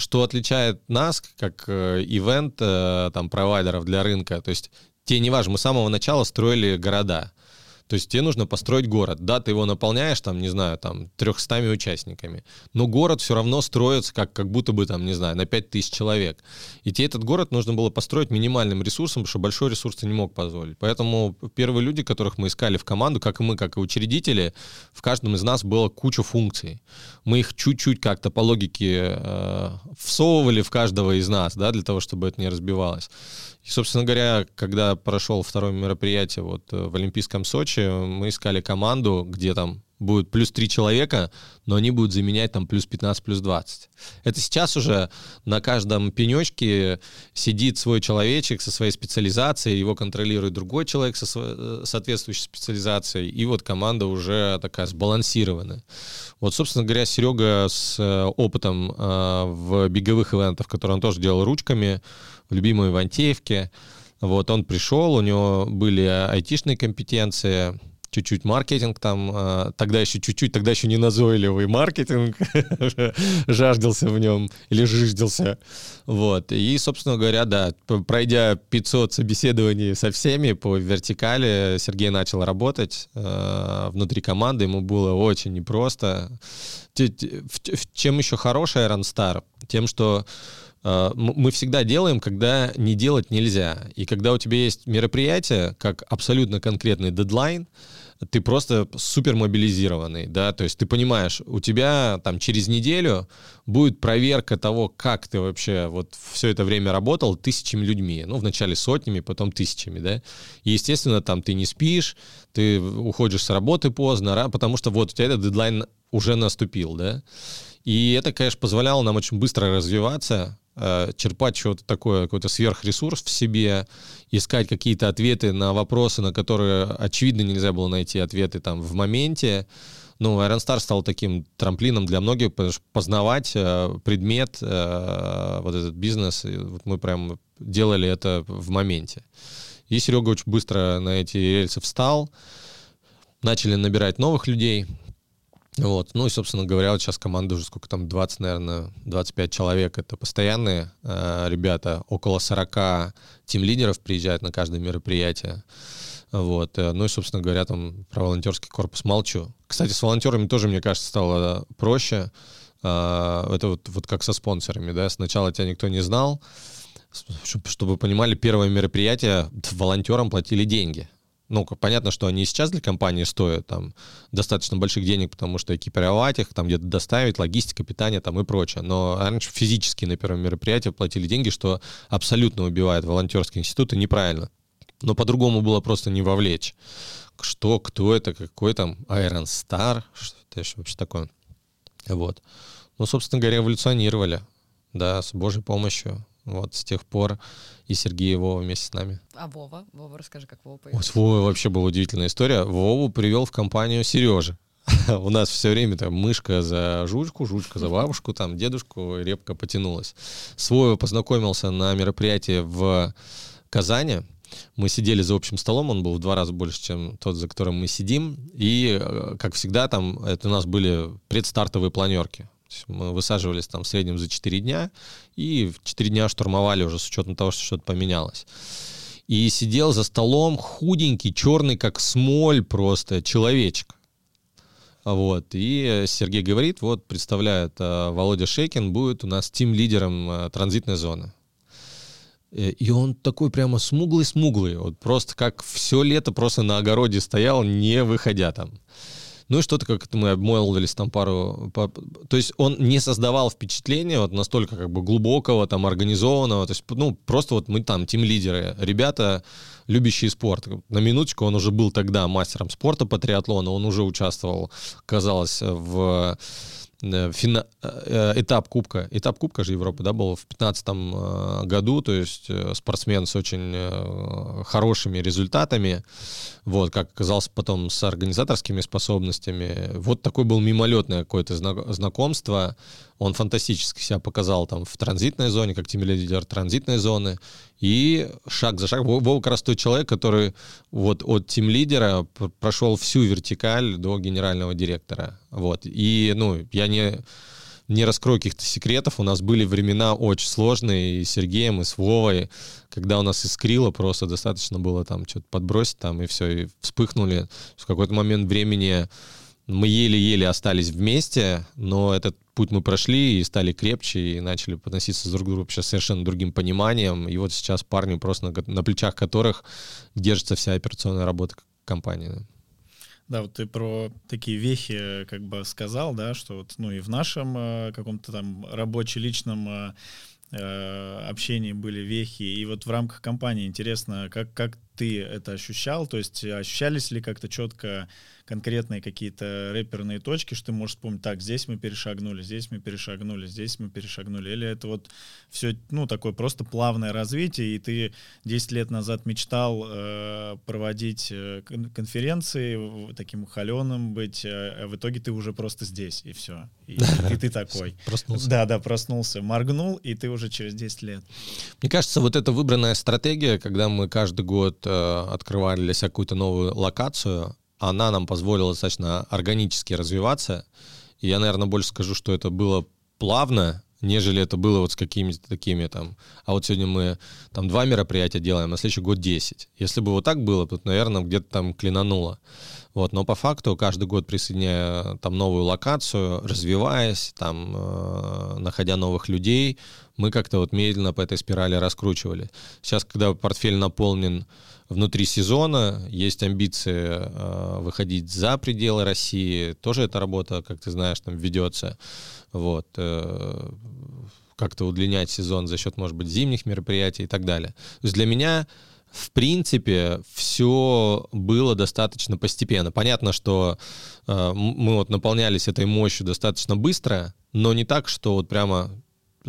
Что отличает нас, как э, ивент, э, там, провайдеров для рынка, то есть тебе не важно, мы с самого начала строили города. То есть тебе нужно построить город. Да, ты его наполняешь, там, не знаю, там, 300 участниками. Но город все равно строится как, как будто бы, там, не знаю, на 5000 человек. И тебе этот город нужно было построить минимальным ресурсом, потому что большой ресурс ты не мог позволить. Поэтому первые люди, которых мы искали в команду, как и мы, как и учредители, в каждом из нас было куча функций. Мы их чуть-чуть как-то по логике э, всовывали в каждого из нас, да, для того, чтобы это не разбивалось. И, собственно говоря, когда прошел второе мероприятие вот э, в Олимпийском Сочи, мы искали команду, где там будет плюс три человека, но они будут заменять там плюс 15, плюс 20. Это сейчас уже на каждом пенечке сидит свой человечек со своей специализацией, его контролирует другой человек со э, соответствующей специализацией, и вот команда уже такая сбалансированная. Вот, собственно говоря, Серега с э, опытом в беговых ивентах, который он тоже делал ручками, в любимой Ивантеевке, вот, он пришел, у него были айтишные компетенции, чуть-чуть маркетинг там, э, тогда еще чуть-чуть, тогда еще не назойливый маркетинг жаждался в нем или жиждался. Вот. И, собственно говоря, да, пройдя 500 собеседований со всеми по вертикали, Сергей начал работать э, внутри команды, ему было очень непросто. Чем еще Iron Star? Тем, что мы всегда делаем, когда не делать нельзя. И когда у тебя есть мероприятие, как абсолютно конкретный дедлайн, ты просто супер мобилизированный, да, то есть ты понимаешь, у тебя там через неделю будет проверка того, как ты вообще вот все это время работал тысячами людьми, ну, вначале сотнями, потом тысячами, да, и, естественно, там ты не спишь, ты уходишь с работы поздно, потому что вот у тебя этот дедлайн уже наступил, да, и это, конечно, позволяло нам очень быстро развиваться, э, черпать что-то такое, какой-то сверхресурс в себе, искать какие-то ответы на вопросы, на которые, очевидно, нельзя было найти ответы там в моменте. Ну, Iron Star стал таким трамплином для многих, потому что познавать э, предмет, э, вот этот бизнес, вот мы прям делали это в моменте. И Серега очень быстро на эти рельсы встал, начали набирать новых людей, вот. Ну и, собственно говоря, вот сейчас команда уже сколько там, 20, наверное, 25 человек. Это постоянные э, ребята. Около 40 тим-лидеров приезжают на каждое мероприятие. Вот. э, Ну и, собственно говоря, там про волонтерский корпус молчу. Кстати, с волонтерами тоже, мне кажется, стало проще. Э, Это вот, вот как со спонсорами, да. Сначала тебя никто не знал. Чтобы вы понимали, первое мероприятие волонтерам платили деньги. Ну, понятно, что они сейчас для компании стоят там достаточно больших денег, потому что экипировать их, там где-то доставить, логистика, питание там и прочее. Но раньше физически на первом мероприятии платили деньги, что абсолютно убивает волонтерские институты, неправильно. Но по-другому было просто не вовлечь. Что, кто это, какой там Iron Star, что это вообще такое. Вот. Ну, собственно говоря, эволюционировали, да, с Божьей помощью. Вот с тех пор и Сергей и Вова вместе с нами. А Вова? Вова, расскажи, как Вова появился. Вот с Вовой вообще была удивительная история. Вову привел в компанию Сережи. У нас все время там мышка за жучку, жучка за бабушку, там дедушку, репка потянулась. С Вовой познакомился на мероприятии в Казани. Мы сидели за общим столом, он был в два раза больше, чем тот, за которым мы сидим. И, э, как всегда, там это у нас были предстартовые планерки. Мы высаживались там в среднем за 4 дня, и в 4 дня штурмовали уже с учетом того, что что-то поменялось. И сидел за столом худенький, черный, как смоль просто, человечек. Вот. И Сергей говорит, вот представляет, э, Володя Шейкин будет у нас тим-лидером э, транзитной зоны. Э, и он такой прямо смуглый-смуглый, вот просто как все лето просто на огороде стоял, не выходя там. Ну и что-то как-то мы обмолвились там пару... То есть он не создавал впечатления вот настолько как бы глубокого, там, организованного. То есть, ну, просто вот мы там тим-лидеры. Ребята, любящие спорт. На минуточку он уже был тогда мастером спорта по триатлону. Он уже участвовал, казалось, в фина... Э, этап Кубка. Этап Кубка же Европы, да, был в 2015 э, году, то есть спортсмен с очень хорошими результатами, вот, как оказалось потом с организаторскими способностями. Вот такое был мимолетное какое-то знакомство. Он фантастически себя показал там в транзитной зоне, как тим-лидер транзитной зоны. И шаг за шагом. Вова как раз тот человек, который вот от тим-лидера прошел всю вертикаль до генерального директора. Вот. И, ну, я не не раскрою каких-то секретов, у нас были времена очень сложные и с Сергеем, и с Вовой, когда у нас искрило, просто достаточно было там что-то подбросить там, и все, и вспыхнули. В какой-то момент времени мы еле-еле остались вместе, но этот путь мы прошли и стали крепче, и начали относиться друг к другу вообще совершенно другим пониманием. И вот сейчас парни просто на, на плечах которых держится вся операционная работа компании. Да, вот ты про такие вехи как бы сказал, да, что вот, ну и в нашем э, каком-то там рабоче-личном э, э, общении были вехи, и вот в рамках компании интересно, как, как ты это ощущал, то есть ощущались ли как-то четко конкретные какие-то рэперные точки, что ты можешь вспомнить, так, здесь мы перешагнули, здесь мы перешагнули, здесь мы перешагнули, или это вот все, ну, такое просто плавное развитие, и ты 10 лет назад мечтал э, проводить э, конференции, таким холеным быть, а в итоге ты уже просто здесь, и все. И, и ты такой. Проснулся. Да, да, проснулся, моргнул, и ты уже через 10 лет. Мне кажется, вот эта выбранная стратегия, когда мы каждый год э, открывали для себя какую-то новую локацию, она нам позволила достаточно органически развиваться. И я, наверное, больше скажу, что это было плавно, нежели это было вот с какими-то такими там, а вот сегодня мы там два мероприятия делаем, а следующий год 10. Если бы вот так было, то, наверное, где-то там клинануло. Вот, но по факту каждый год присоединяя там новую локацию, развиваясь, там, э, находя новых людей, мы как-то вот медленно по этой спирали раскручивали. Сейчас, когда портфель наполнен внутри сезона, есть амбиции э, выходить за пределы России, тоже эта работа, как ты знаешь, там ведется. Вот. Э, как-то удлинять сезон за счет, может быть, зимних мероприятий и так далее. То есть для меня в принципе, все было достаточно постепенно. Понятно, что э, мы вот наполнялись этой мощью достаточно быстро, но не так, что вот прямо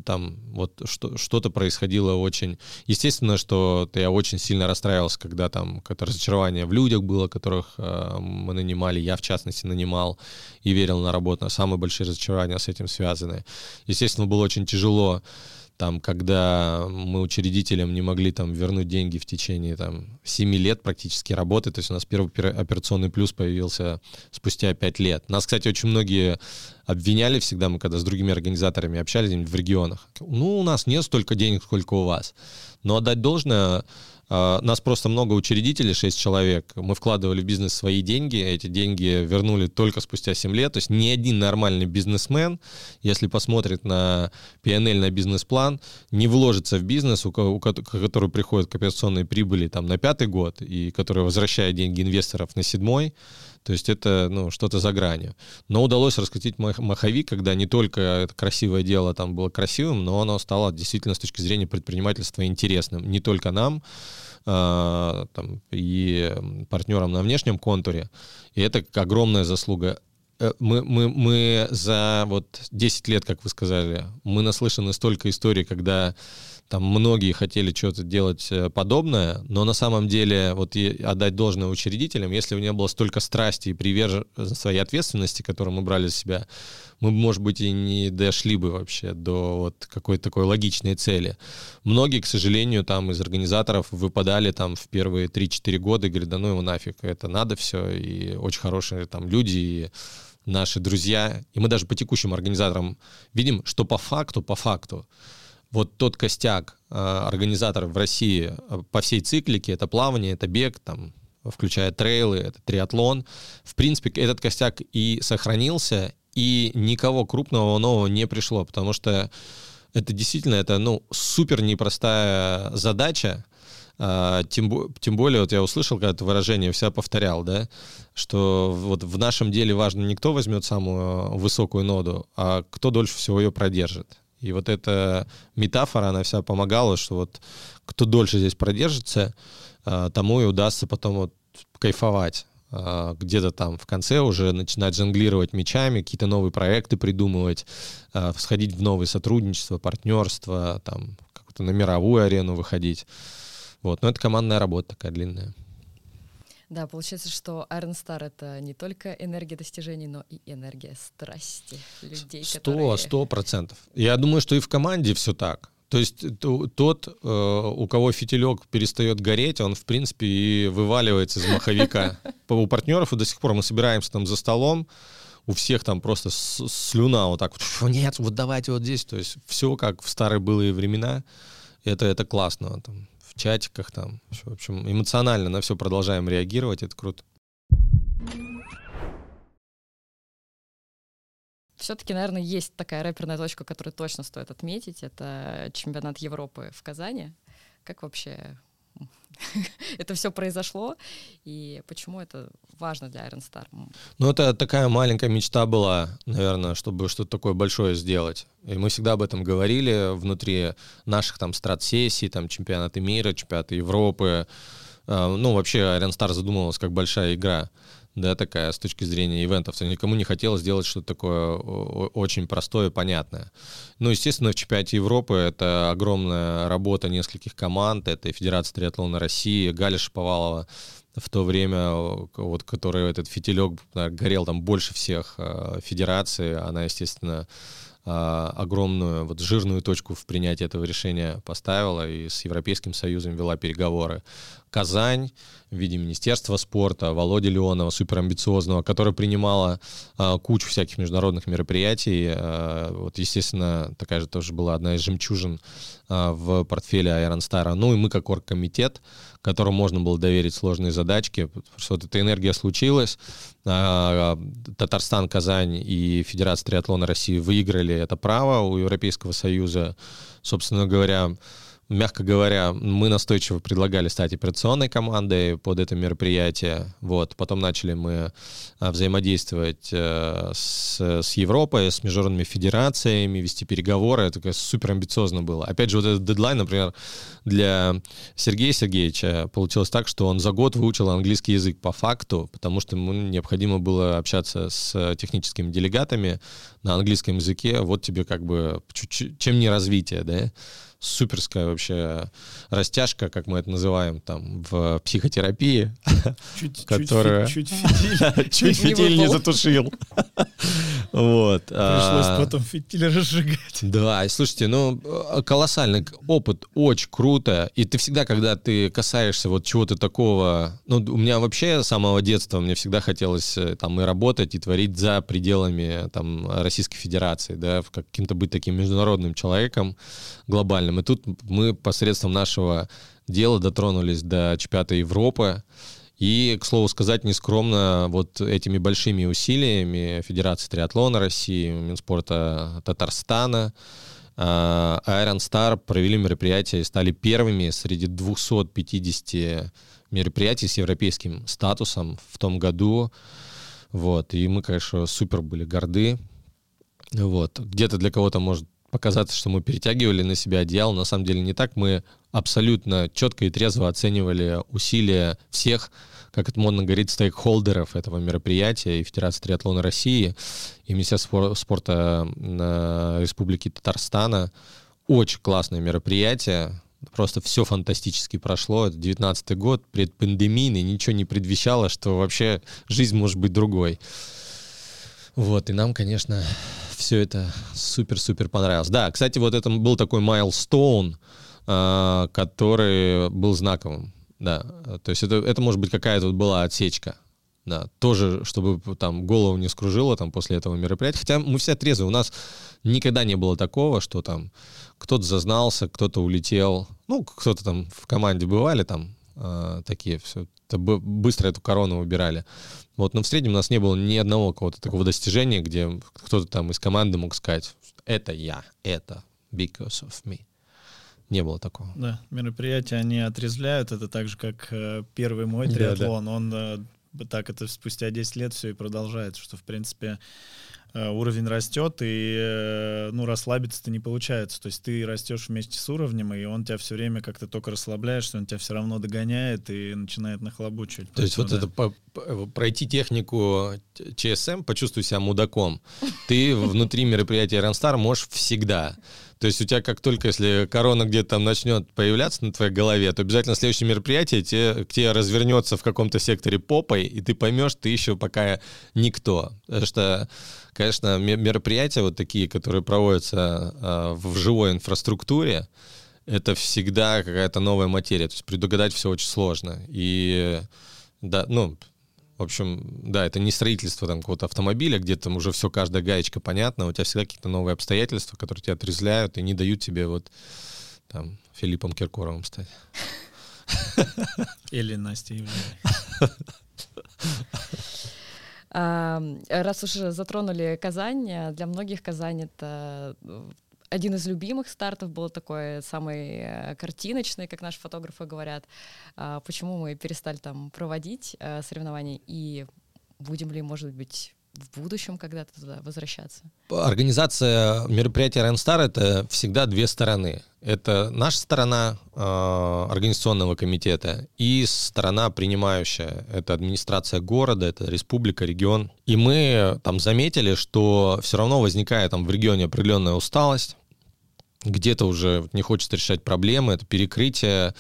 там вот что, что-то происходило очень... Естественно, что я очень сильно расстраивался, когда там какое-то разочарование в людях было, которых э, мы нанимали, я в частности нанимал и верил на работу. Самые большие разочарования с этим связаны. Естественно, было очень тяжело там, когда мы учредителям не могли там вернуть деньги в течение там 7 лет практически работы, то есть у нас первый операционный плюс появился спустя 5 лет. Нас, кстати, очень многие обвиняли всегда, мы когда с другими организаторами общались в регионах. Ну, у нас нет столько денег, сколько у вас. Но отдать должное, А, нас просто много учредителей, 6 человек. Мы вкладывали в бизнес свои деньги, эти деньги вернули только спустя 7 лет. То есть ни один нормальный бизнесмен, если посмотрит на PNL, на бизнес-план, не вложится в бизнес, у, у, который приходит прибыли там, на пятый год и который возвращает деньги инвесторов на седьмой, то есть это ну, что-то за гранью. Но удалось раскрутить маховик, когда не только это красивое дело там было красивым, но оно стало действительно с точки зрения предпринимательства интересным. Не только нам, э, там, и партнерам на внешнем контуре. И это огромная заслуга э, мы, мы, мы за вот 10 лет, как вы сказали, мы наслышаны столько историй, когда там многие хотели что-то делать э, подобное, но на самом деле вот и отдать должное учредителям, если бы не было столько страсти и приверженности своей ответственности, которую мы брали с себя, мы, может быть, и не дошли бы вообще до вот какой-то такой логичной цели. Многие, к сожалению, там из организаторов выпадали там в первые 3-4 года и говорят, да ну его нафиг, это надо все, и очень хорошие там люди, и наши друзья, и мы даже по текущим организаторам видим, что по факту, по факту, вот тот костяк э, организаторов в России э, по всей циклике, это плавание, это бег, там, включая трейлы, это триатлон, в принципе, этот костяк и сохранился, и никого крупного нового не пришло, потому что это действительно, это, ну, супер непростая задача, Uh, тем, тем более, вот я услышал когда-то выражение, вся повторял, да, что вот в нашем деле важно не кто возьмет самую высокую ноду, а кто дольше всего ее продержит. И вот эта метафора, она вся помогала, что вот кто дольше здесь продержится, а, тому и удастся потом вот кайфовать а, где-то там в конце уже начинать жонглировать мечами, какие-то новые проекты придумывать, а, сходить в новые сотрудничества, партнерства, там как-то на мировую арену выходить. Вот. Но это командная работа такая длинная. Да, получается, что Iron Star — это не только энергия достижений, но и энергия страсти людей, Сто, которые... сто процентов. Я думаю, что и в команде все так. То есть тот, э, у кого фитилек перестает гореть, он, в принципе, и вываливается из маховика. У партнеров и до сих пор мы собираемся там за столом, у всех там просто слюна вот так вот, нет, вот давайте вот здесь. То есть все как в старые былые времена. Это, это классно. Там чатиках там. В общем, эмоционально на все продолжаем реагировать, это круто. Все-таки, наверное, есть такая рэперная точка, которую точно стоит отметить. Это чемпионат Европы в Казани. Как вообще это все произошло, и почему это важно для Iron Star? Ну, это такая маленькая мечта была, наверное, чтобы что-то такое большое сделать. И мы всегда об этом говорили внутри наших там страт-сессий, там чемпионаты мира, чемпионаты Европы. А, ну, вообще Iron Star задумывалась как большая игра да, такая с точки зрения ивентов. Никому не хотелось сделать что-то такое очень простое, понятное. Ну, естественно, в чемпионате Европы это огромная работа нескольких команд. Это и Федерация триатлона России, Галя Шаповалова в то время, вот, который этот фитилек горел там больше всех э, федераций, она, естественно, огромную вот жирную точку в принятии этого решения поставила и с Европейским Союзом вела переговоры. Казань в виде Министерства спорта, Володя Леонова, суперамбициозного, которая принимала а, кучу всяких международных мероприятий. А, вот, естественно, такая же тоже была одна из жемчужин а, в портфеле Iron Star. Ну и мы как оргкомитет, которому можно было доверить сложные задачки, что вот эта энергия случилась. А, Татарстан, Казань и Федерация триатлона России выиграли это право у Европейского Союза. Собственно говоря, мягко говоря, мы настойчиво предлагали стать операционной командой под это мероприятие. Вот. Потом начали мы а, взаимодействовать э, с, с Европой, с международными федерациями, вести переговоры. Это супер амбициозно было. Опять же, вот этот дедлайн, например, для Сергея Сергеевича получилось так, что он за год выучил английский язык по факту, потому что ему необходимо было общаться с техническими делегатами на английском языке. Вот тебе как бы чем не развитие, да? Суперская вообще растяжка, как мы это называем там в психотерапии, чуть, которая чуть, чуть, чуть фитиль не затушил. Вот. Пришлось а, потом фитиль разжигать. Да, и слушайте, ну, колоссальный опыт, очень круто. И ты всегда, когда ты касаешься вот чего-то такого... Ну, у меня вообще с самого детства мне всегда хотелось э, там и работать, и творить за пределами там Российской Федерации, да, каким-то быть таким международным человеком глобальным. И тут мы посредством нашего дела, дотронулись до чемпионата Европы. И, к слову сказать, нескромно вот этими большими усилиями Федерации триатлона России, Минспорта Татарстана, а, Iron Star провели мероприятие и стали первыми среди 250 мероприятий с европейским статусом в том году. Вот. И мы, конечно, супер были горды. Вот. Где-то для кого-то может показаться, что мы перетягивали на себя одеяло. На самом деле не так. Мы абсолютно четко и трезво оценивали усилия всех как это модно говорить, стейкхолдеров этого мероприятия и Федерации триатлона России, и Министерства спорта Республики Татарстана. Очень классное мероприятие, просто все фантастически прошло. Это 19 год, предпандемийный, ничего не предвещало, что вообще жизнь может быть другой. Вот, и нам, конечно, все это супер-супер понравилось. Да, кстати, вот это был такой майлстоун, а, который был знаковым. Да, то есть это, это может быть какая-то была отсечка. Да, тоже, чтобы там голову не скружило там после этого мероприятия. Хотя мы все трезвые, у нас никогда не было такого, что там кто-то зазнался, кто-то улетел. Ну, кто-то там в команде бывали там э, такие все. Это быстро эту корону убирали. Вот, но в среднем у нас не было ни одного какого-то такого достижения, где кто-то там из команды мог сказать, это я, это because of me. Не было такого. Да, мероприятия, они отрезвляют. Это так же, как э, первый мой триатлон. Да, да. Он э, так это спустя 10 лет все и продолжает, что, в принципе, уровень растет, и э, ну, расслабиться-то не получается. То есть ты растешь вместе с уровнем, и он тебя все время как-то только расслабляет, что он тебя все равно догоняет и начинает нахлобучивать. То есть вот да. это по, по, пройти технику ЧСМ, почувствуй себя мудаком, ты внутри мероприятия Ранстар можешь всегда. То есть у тебя как только, если корона где-то там начнет появляться на твоей голове, то обязательно следующее мероприятие тебе, к тебе развернется в каком-то секторе попой, и ты поймешь, ты еще пока никто. Потому что, конечно, мероприятия вот такие, которые проводятся э, в живой инфраструктуре, это всегда какая-то новая материя. То есть предугадать все очень сложно. И да, ну, в общем, да, это не строительство там какого-то автомобиля, где там уже все, каждая гаечка понятна, у тебя всегда какие-то новые обстоятельства, которые тебя отрезляют и не дают тебе вот там Филиппом Киркоровым стать. Или Настей Раз уж затронули Казань, для многих Казань — это один из любимых стартов был такой самый э, картиночный, как наши фотографы говорят. А, почему мы перестали там проводить э, соревнования и будем ли, может быть, в будущем когда-то туда возвращаться? Организация мероприятия Renstar — это всегда две стороны. Это наша сторона э, организационного комитета и сторона принимающая. Это администрация города, это республика, регион. И мы там заметили, что все равно возникает там в регионе определенная усталость, где-то уже не хочется решать проблемы, это перекрытие,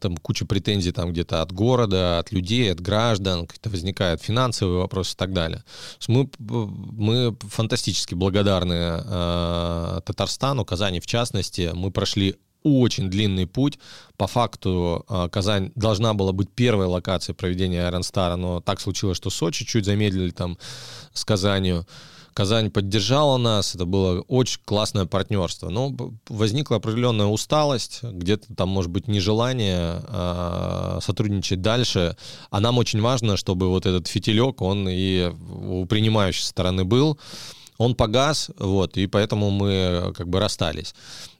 там куча претензий там где-то от города, от людей, от граждан, какие-то возникают финансовые вопросы и так далее. Мы, мы фантастически благодарны э, Татарстану, Казани в частности. Мы прошли очень длинный путь. По факту э, Казань должна была быть первой локацией проведения Iron Star, но так случилось, что Сочи чуть замедлили там с Казанью. Казань поддержала нас, это было очень классное партнерство. Но возникла определенная усталость, где-то там, может быть, нежелание а, сотрудничать дальше. А нам очень важно, чтобы вот этот фитилек, он и у принимающей стороны был. Он погас, вот, и поэтому мы как бы расстались.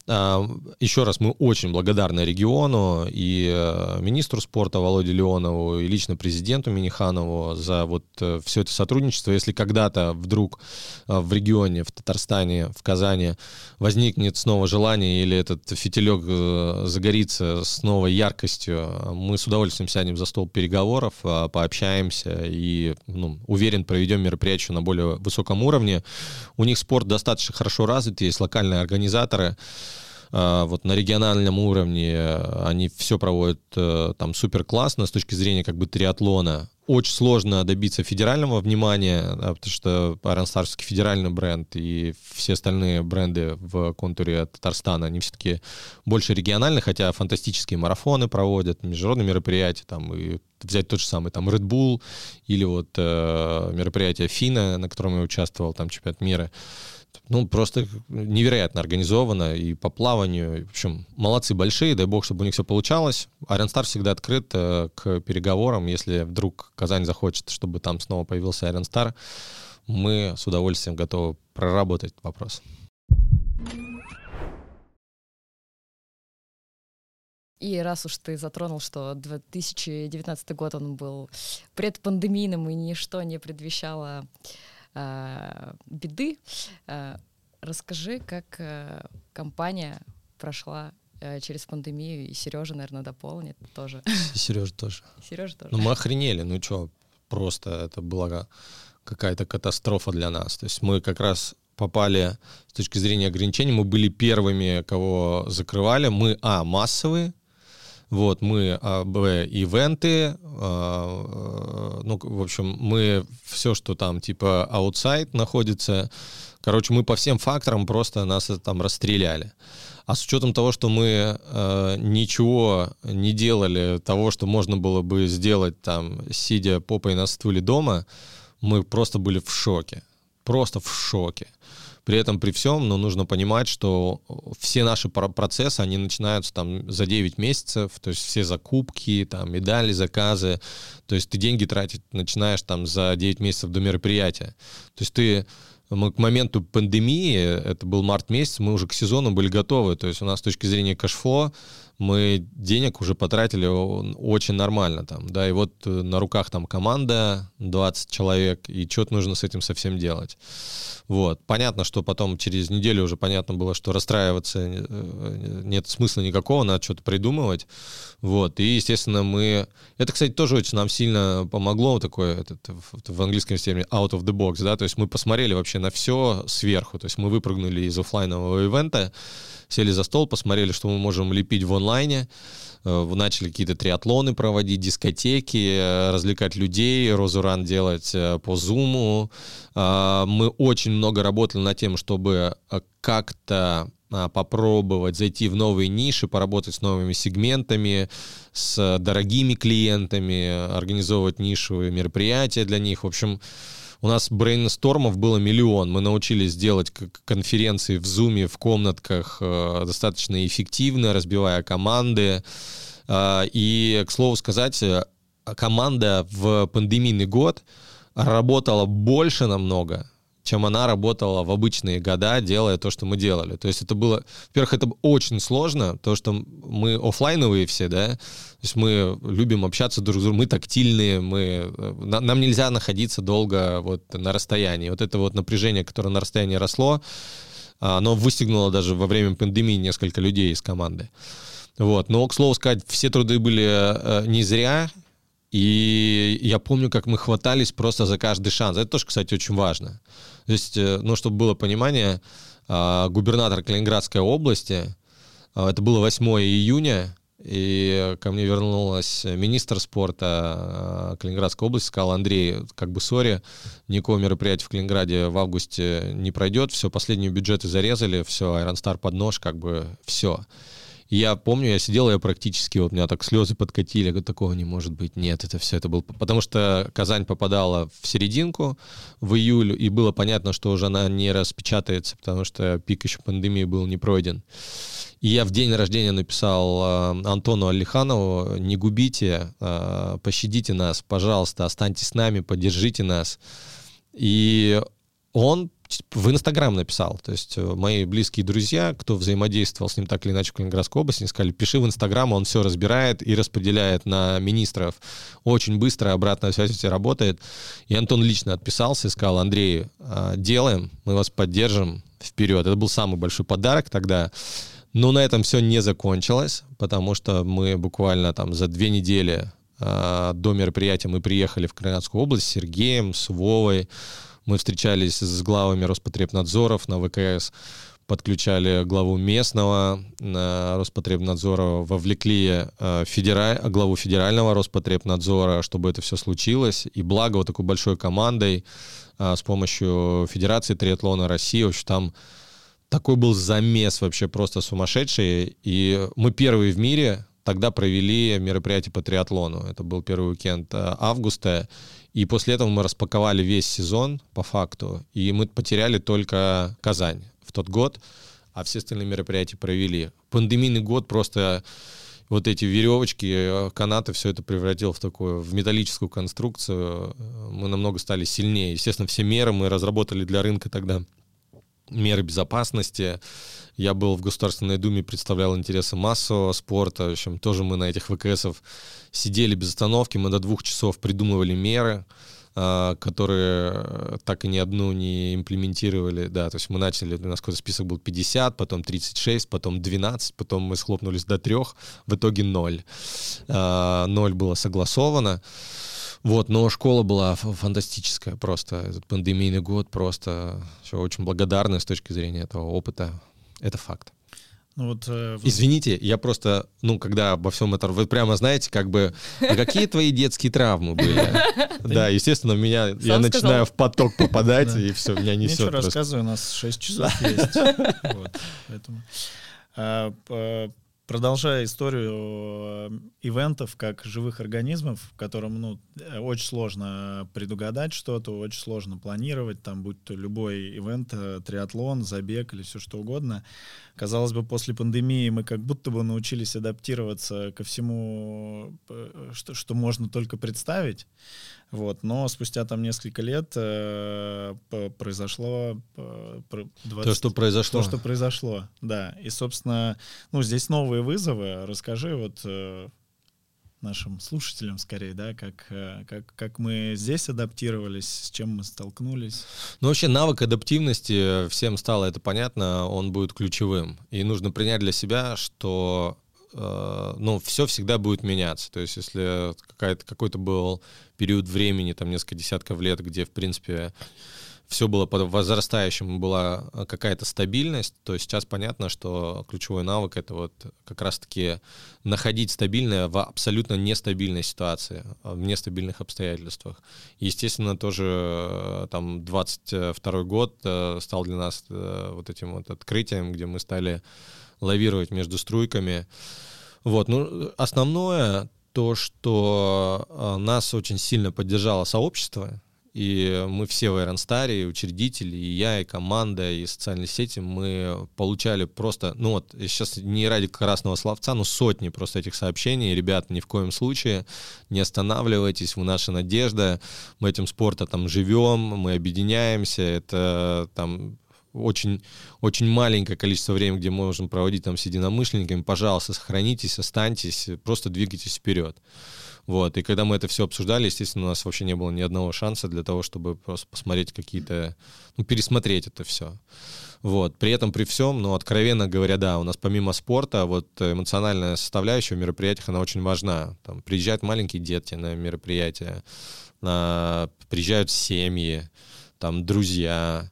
А, Еще раз, мы очень благодарны региону и э, министру спорта Володе Леонову, и лично президенту Миниханову за вот э, все это сотрудничество. Если когда-то вдруг э, в регионе, в Татарстане, в Казани возникнет снова желание или этот фитилек загорится с новой яркостью, мы с удовольствием сядем за стол переговоров, пообщаемся и, ну, уверен, проведем мероприятие на более высоком уровне. У них спорт достаточно хорошо развит, есть локальные организаторы, а, вот на региональном уровне э, они все проводят э, там супер классно с точки зрения как бы триатлона. Очень сложно добиться федерального внимания, да, потому что Аранстарский федеральный бренд и все остальные бренды в контуре Татарстана, они все-таки больше региональные, хотя фантастические марафоны проводят, международные мероприятия, там, и взять тот же самый там Red Bull или вот э, мероприятие Фина, на котором я участвовал, там чемпионат мира. Ну, просто невероятно организовано и по плаванию. В общем, молодцы большие, дай бог, чтобы у них все получалось. Star всегда открыт э, к переговорам. Если вдруг Казань захочет, чтобы там снова появился Star, мы с удовольствием готовы проработать вопрос. И раз уж ты затронул, что 2019 год он был предпандемийным и ничто не предвещало э, беды, э, расскажи, как э, компания прошла э, через пандемию, и Сережа, наверное, дополнит тоже. Сережа тоже. Сережа тоже. Ну, мы охренели, ну что, просто это была какая-то катастрофа для нас. То есть мы как раз попали с точки зрения ограничений, мы были первыми, кого закрывали. Мы, а, массовые, вот, мы, а, б, ивенты, а, ну, в общем, мы все, что там, типа, аутсайд находится, короче, мы по всем факторам просто нас там расстреляли. А с учетом того, что мы э, ничего не делали, того, что можно было бы сделать там, сидя попой на стуле дома, мы просто были в шоке. Просто в шоке. При этом, при всем, ну, нужно понимать, что все наши процессы, они начинаются там за 9 месяцев, то есть все закупки, там, медали, заказы, то есть ты деньги тратить начинаешь там за 9 месяцев до мероприятия. То есть ты мы к моменту пандемии, это был март месяц, мы уже к сезону были готовы. То есть у нас с точки зрения кэшфло мы денег уже потратили очень нормально там, да, и вот э, на руках там команда 20 человек, и что-то нужно с этим совсем делать. Вот. Понятно, что потом через неделю уже понятно было, что расстраиваться э, нет смысла никакого, надо что-то придумывать. Вот. И, естественно, мы... Это, кстати, тоже очень нам сильно помогло, такое этот, в английском термине out of the box, да, то есть мы посмотрели вообще на все сверху, то есть мы выпрыгнули из офлайнового ивента, сели за стол, посмотрели, что мы можем лепить в онлайне, э, начали какие-то триатлоны проводить, дискотеки, э, развлекать людей, розуран делать э, по зуму. Мы очень много работали над тем, чтобы как-то попробовать зайти в новые ниши, поработать с новыми сегментами, с дорогими клиентами, организовывать нишевые мероприятия для них. В общем, у нас брейнстормов было миллион. Мы научились делать конференции в Zoom, в комнатках э, достаточно эффективно, разбивая команды. Э, и, к слову сказать, э, команда в пандемийный год работала больше намного, чем она работала в обычные года, делая то, что мы делали. То есть это было, во-первых, это очень сложно, то, что мы офлайновые все, да, то есть мы любим общаться друг с другом, мы тактильные, мы, нам нельзя находиться долго вот на расстоянии. Вот это вот напряжение, которое на расстоянии росло, оно выстегнуло даже во время пандемии несколько людей из команды. Вот. Но, к слову сказать, все труды были э, не зря, и я помню, как мы хватались просто за каждый шанс. Это тоже, кстати, очень важно. То есть, э, ну, чтобы было понимание, а, губернатор Калининградской области, а, это было 8 июня, и ко мне вернулась министр спорта а, Калининградской области, сказал, Андрей, как бы сори, никакого мероприятия в Калининграде в августе не пройдет, все, последние бюджеты зарезали, все, Айронстар под нож, как бы все. Я помню, я сидел, я практически, вот у меня так слезы подкатили, говорю, такого не может быть, нет, это все, это был... Потому что Казань попадала в серединку, в июль, и было понятно, что уже она не распечатается, потому что пик еще пандемии был не пройден. И я в день рождения написал э, Антону Алиханову, не губите, э, пощадите нас, пожалуйста, останьтесь с нами, поддержите нас. И он в Инстаграм написал. То есть э, мои близкие друзья, кто взаимодействовал с ним так или иначе в Калининградской области, они сказали, пиши в Инстаграм, он все разбирает и распределяет на министров. Очень быстро обратная связь у тебя работает. И Антон лично отписался и сказал, Андрей, а, делаем, мы вас поддержим, вперед. Это был самый большой подарок тогда. Но на этом все не закончилось, потому что мы буквально там за две недели э, до мероприятия мы приехали в Калининградскую область с Сергеем, с Вовой, мы встречались с главами Роспотребнадзоров на ВКС, подключали главу местного на Роспотребнадзора, вовлекли э, федера... главу федерального Роспотребнадзора, чтобы это все случилось. И благо вот такой большой командой э, с помощью Федерации триатлона России, в общем, там такой был замес вообще просто сумасшедший. И мы первые в мире тогда провели мероприятие по триатлону. Это был первый уикенд э, августа. И после этого мы распаковали весь сезон по факту. И мы потеряли только Казань в тот год, а все остальные мероприятия провели. Пандемийный год просто вот эти веревочки, э, канаты, все это превратил в такую, в металлическую конструкцию. Мы намного стали сильнее. Естественно, все меры мы разработали для рынка тогда меры безопасности. Я был в Государственной Думе, представлял интересы массового спорта. В общем, тоже мы на этих ВКСов сидели без остановки. Мы до двух часов придумывали меры, а, которые так и ни одну не имплементировали. Да, то есть мы начали, у нас какой-то список был 50, потом 36, потом 12, потом мы схлопнулись до трех, в итоге ноль. А, ноль было согласовано. Вот, но школа была фантастическая просто. Этот пандемийный год просто все очень благодарны с точки зрения этого опыта. Это факт. Ну вот, э, Извините, я просто, ну, когда обо всем этом, вы прямо знаете, как бы, а какие твои детские травмы были? Да, естественно, меня, я начинаю в поток попадать, и все, меня несет. Ничего, рассказываю, у нас 6 часов есть. Продолжая историю э, ивентов как живых организмов, в котором ну, э, очень сложно предугадать что-то, очень сложно планировать, там, будь то любой ивент, э, триатлон, забег или все что угодно. Казалось бы, после пандемии мы как будто бы научились адаптироваться ко всему, что, что можно только представить. Вот, но спустя там несколько лет э, произошло э, 20, то, что произошло. То, что произошло, да. И, собственно, ну, здесь новые вызовы. Расскажи вот э, нашим слушателям скорее, да, как, э, как, как мы здесь адаптировались, с чем мы столкнулись. Ну, вообще навык адаптивности, всем стало это понятно, он будет ключевым. И нужно принять для себя, что Э, ну, все всегда будет меняться. То есть, если какой-то был период времени, там, несколько десятков лет, где, в принципе, все было под возрастающим, была какая-то стабильность, то сейчас понятно, что ключевой навык — это вот как раз-таки находить стабильное в абсолютно нестабильной ситуации, в нестабильных обстоятельствах. Естественно, тоже э, там 22 год э, стал для нас вот этим вот открытием, где мы стали лавировать между струйками. Вот, ну, основное то, что а, нас очень сильно поддержало сообщество, и мы все в Ironstar, и учредители, и я, и команда, и социальные сети, мы получали просто, ну вот, сейчас не ради красного словца, но сотни просто этих сообщений. Ребят, ни в коем случае не останавливайтесь, вы наша надежда, мы этим спортом там живем, мы объединяемся, это там очень, очень маленькое количество времени, где мы можем проводить там с единомышленниками, пожалуйста, сохранитесь, останьтесь, просто двигайтесь вперед. Вот, и когда мы это все обсуждали, естественно, у нас вообще не было ни одного шанса для того, чтобы просто посмотреть какие-то, ну, пересмотреть это все. Вот, при этом, при всем, ну, откровенно говоря, да, у нас помимо спорта, вот эмоциональная составляющая в мероприятиях, она очень важна. Там приезжают маленькие дети на мероприятия, на, приезжают семьи, там, друзья,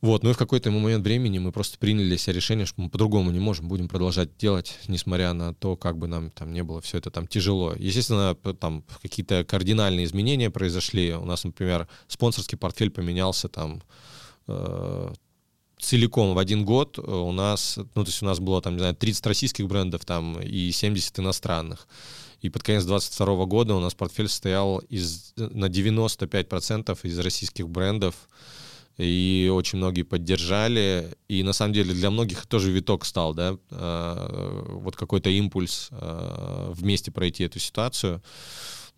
вот, ну и в какой-то момент времени мы просто приняли для себя решение, что мы по-другому не можем, будем продолжать делать, несмотря на то, как бы нам там не было все это там тяжело. Естественно, там какие-то кардинальные изменения произошли. У нас, например, спонсорский портфель поменялся там э, целиком в один год. У нас, ну то есть у нас было там, не знаю, 30 российских брендов там и 70 иностранных. И под конец 2022 года у нас портфель состоял из, на 95% из российских брендов и очень многие поддержали. И на самом деле для многих тоже виток стал, да, э, вот какой-то импульс э, вместе пройти эту ситуацию.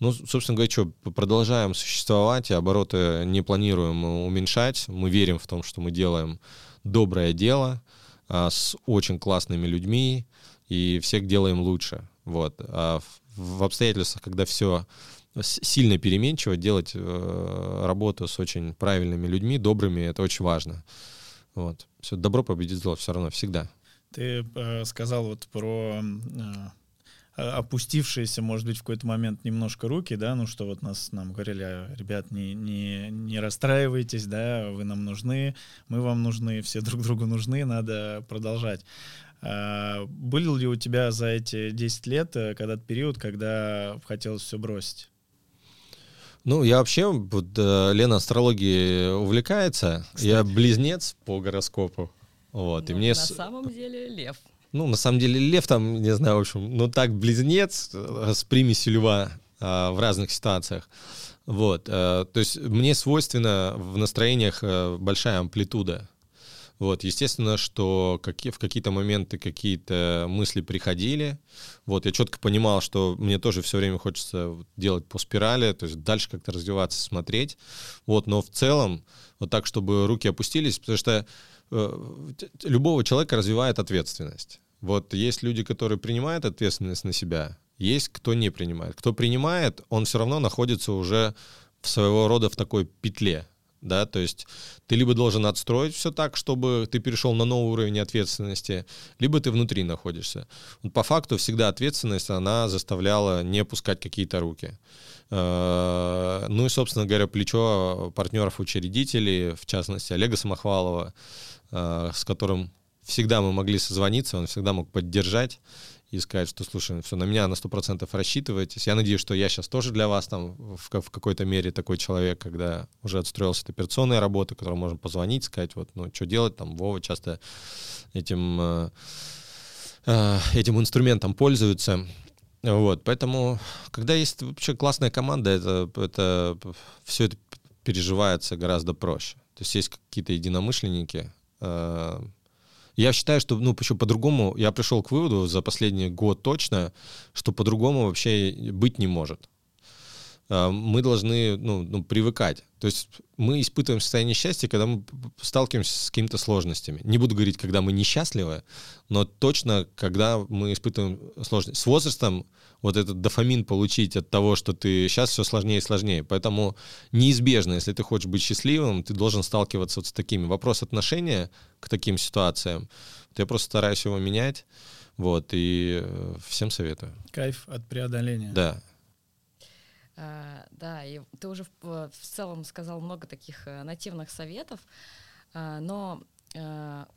Ну, собственно говоря, что, продолжаем существовать, и обороты не планируем уменьшать. Мы верим в том, что мы делаем доброе дело а, с очень классными людьми, и всех делаем лучше. Вот. А в обстоятельствах, когда все сильно переменчиво, делать э, работу с очень правильными людьми, добрыми, это очень важно. Вот. Все, добро победит зло все равно, всегда. Ты э, сказал вот про э, опустившиеся, может быть, в какой-то момент немножко руки, да, ну что вот нас нам говорили, ребят, не, не, не расстраивайтесь, да, вы нам нужны, мы вам нужны, все друг другу нужны, надо продолжать. А, был ли у тебя за эти 10 лет э, когда-то период, когда хотелось все бросить? Ну, я вообще, вот, э, Лена астрологией увлекается. Кстати. Я близнец по гороскопу. Вот, ну, и мне... На самом деле лев. ну, на самом деле, лев там, не знаю, в общем, ну, так, близнец э, с примесью льва э, в разных ситуациях. Вот, э, то есть мне свойственно в настроениях большая амплитуда. Вот, естественно, что какие, в какие-то моменты какие-то мысли приходили. Вот, я четко понимал, что мне тоже все время хочется делать по спирали, то есть дальше как-то развиваться, смотреть. Вот, но в целом, вот так, чтобы руки опустились, потому что э, любого человека развивает ответственность. Вот есть люди, которые принимают ответственность на себя, есть кто не принимает. Кто принимает, он все равно находится уже в своего рода в такой петле, да, то есть ты либо должен отстроить все так, чтобы ты перешел на новый уровень ответственности, либо ты внутри находишься. По факту всегда ответственность, она заставляла не опускать какие-то руки. Э, ну и, собственно говоря, плечо партнеров-учредителей, в частности, Олега Самохвалова, э, с которым всегда мы могли созвониться, он всегда мог поддержать и сказать, что, слушай, все, на меня на 100% рассчитывайтесь. Я надеюсь, что я сейчас тоже для вас там в, в какой-то мере такой человек, когда уже отстроился эта операционная работа, которому можно позвонить, сказать, вот, ну, что делать, там, Вова часто этим, э, э, этим инструментом пользуется. Вот, поэтому, когда есть вообще классная команда, это, это все это переживается гораздо проще. То есть есть какие-то единомышленники, э, я считаю, что, ну, почему по-другому, я пришел к выводу за последний год точно, что по-другому вообще быть не может. А, мы должны ну, ну, привыкать. То есть мы испытываем состояние счастья, когда мы сталкиваемся с какими-то сложностями. Не буду говорить, когда мы несчастливы, но точно, когда мы испытываем сложности. С возрастом вот этот дофамин получить от того, что ты сейчас все сложнее и сложнее. Поэтому неизбежно, если ты хочешь быть счастливым, ты должен сталкиваться вот с такими. Вопрос отношения к таким ситуациям. Вот я просто стараюсь его менять. Вот, и э, всем советую. Кайф от преодоления. Да. А, да, и ты уже в, в целом сказал много таких а, нативных советов, а, но а,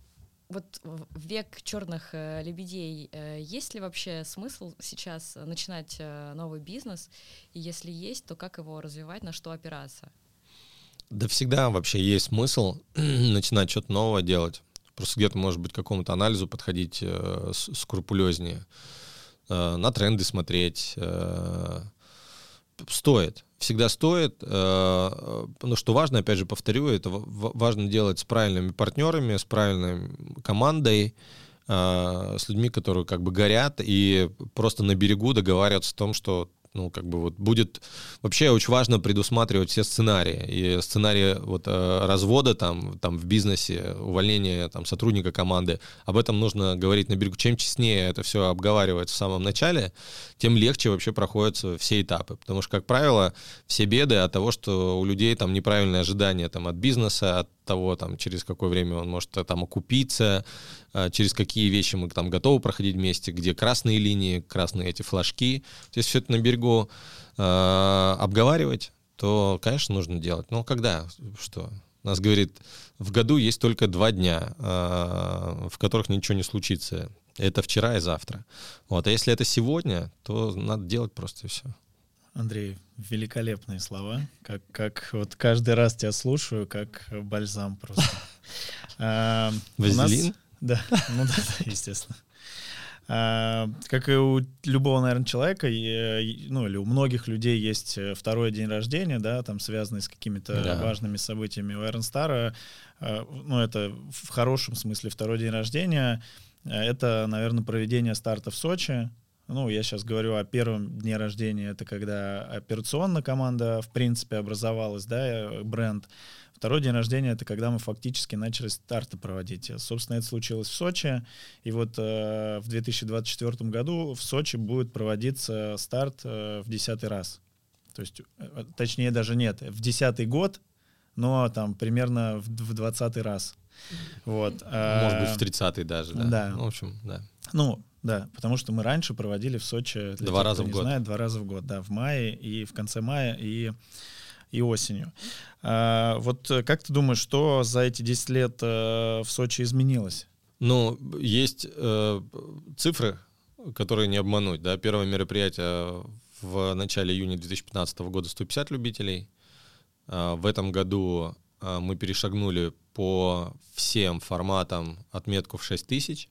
вот век черных э, лебедей э, есть ли вообще смысл сейчас начинать э, новый бизнес? И если есть, то как его развивать, на что опираться? Да всегда вообще есть смысл начинать что-то новое делать. Просто где-то, может быть, к какому-то анализу подходить э, скрупулезнее, э, на тренды смотреть. Э, стоит всегда стоит. Э, но что важно, опять же, повторю, это важно делать с правильными партнерами, с правильной командой, э, с людьми, которые как бы горят, и просто на берегу договариваться о том, что ну, как бы вот будет... Вообще очень важно предусматривать все сценарии. И сценарии вот э, развода там, там в бизнесе, увольнения там сотрудника команды, об этом нужно говорить на берегу. Чем честнее это все обговаривать в самом начале, тем легче вообще проходят все этапы. Потому что, как правило, все беды от того, что у людей там неправильные ожидания там, от бизнеса, от того, там, через какое время он может там окупиться, а, через какие вещи мы там готовы проходить вместе, где красные линии, красные эти флажки. То есть все это на берегу э, обговаривать, то, конечно, нужно делать. Но когда? Что? Нас говорит, в году есть только два дня, э, в которых ничего не случится. Это вчера и завтра. Вот. А если это сегодня, то надо делать просто и все. Андрей, великолепные слова. Как, как вот каждый раз тебя слушаю, как бальзам просто. А, Вазелин? Да, ну да, естественно. А, как и у любого, наверное, человека, ну или у многих людей есть э, второй день рождения, да, там связанный с какими-то да. важными событиями. У Эрн Стара, э, ну это в хорошем смысле второй день рождения, это, наверное, проведение старта в Сочи, ну, я сейчас говорю о первом дне рождения, это когда операционная команда, в принципе, образовалась, да, э, бренд. Второй день рождения — это когда мы фактически начали старты проводить. Собственно, это случилось в Сочи. И вот э, в 2024 году в Сочи будет проводиться старт э, в десятый раз. То есть, э, точнее, даже нет, в десятый год, но там примерно в двадцатый раз. Вот. Может быть, в тридцатый даже, да? Да. Ну, в общем, да. Ну, да, потому что мы раньше проводили в Сочи, два тех, раза в год. Знает, два раза в год, да, в мае и в конце мая и и осенью. А, вот как ты думаешь, что за эти 10 лет э, в Сочи изменилось? Ну, есть э, цифры, которые не обмануть. Да? Первое мероприятие в начале июня 2015 года 150 любителей. А, в этом году а, мы перешагнули по всем форматам отметку в 6 тысяч.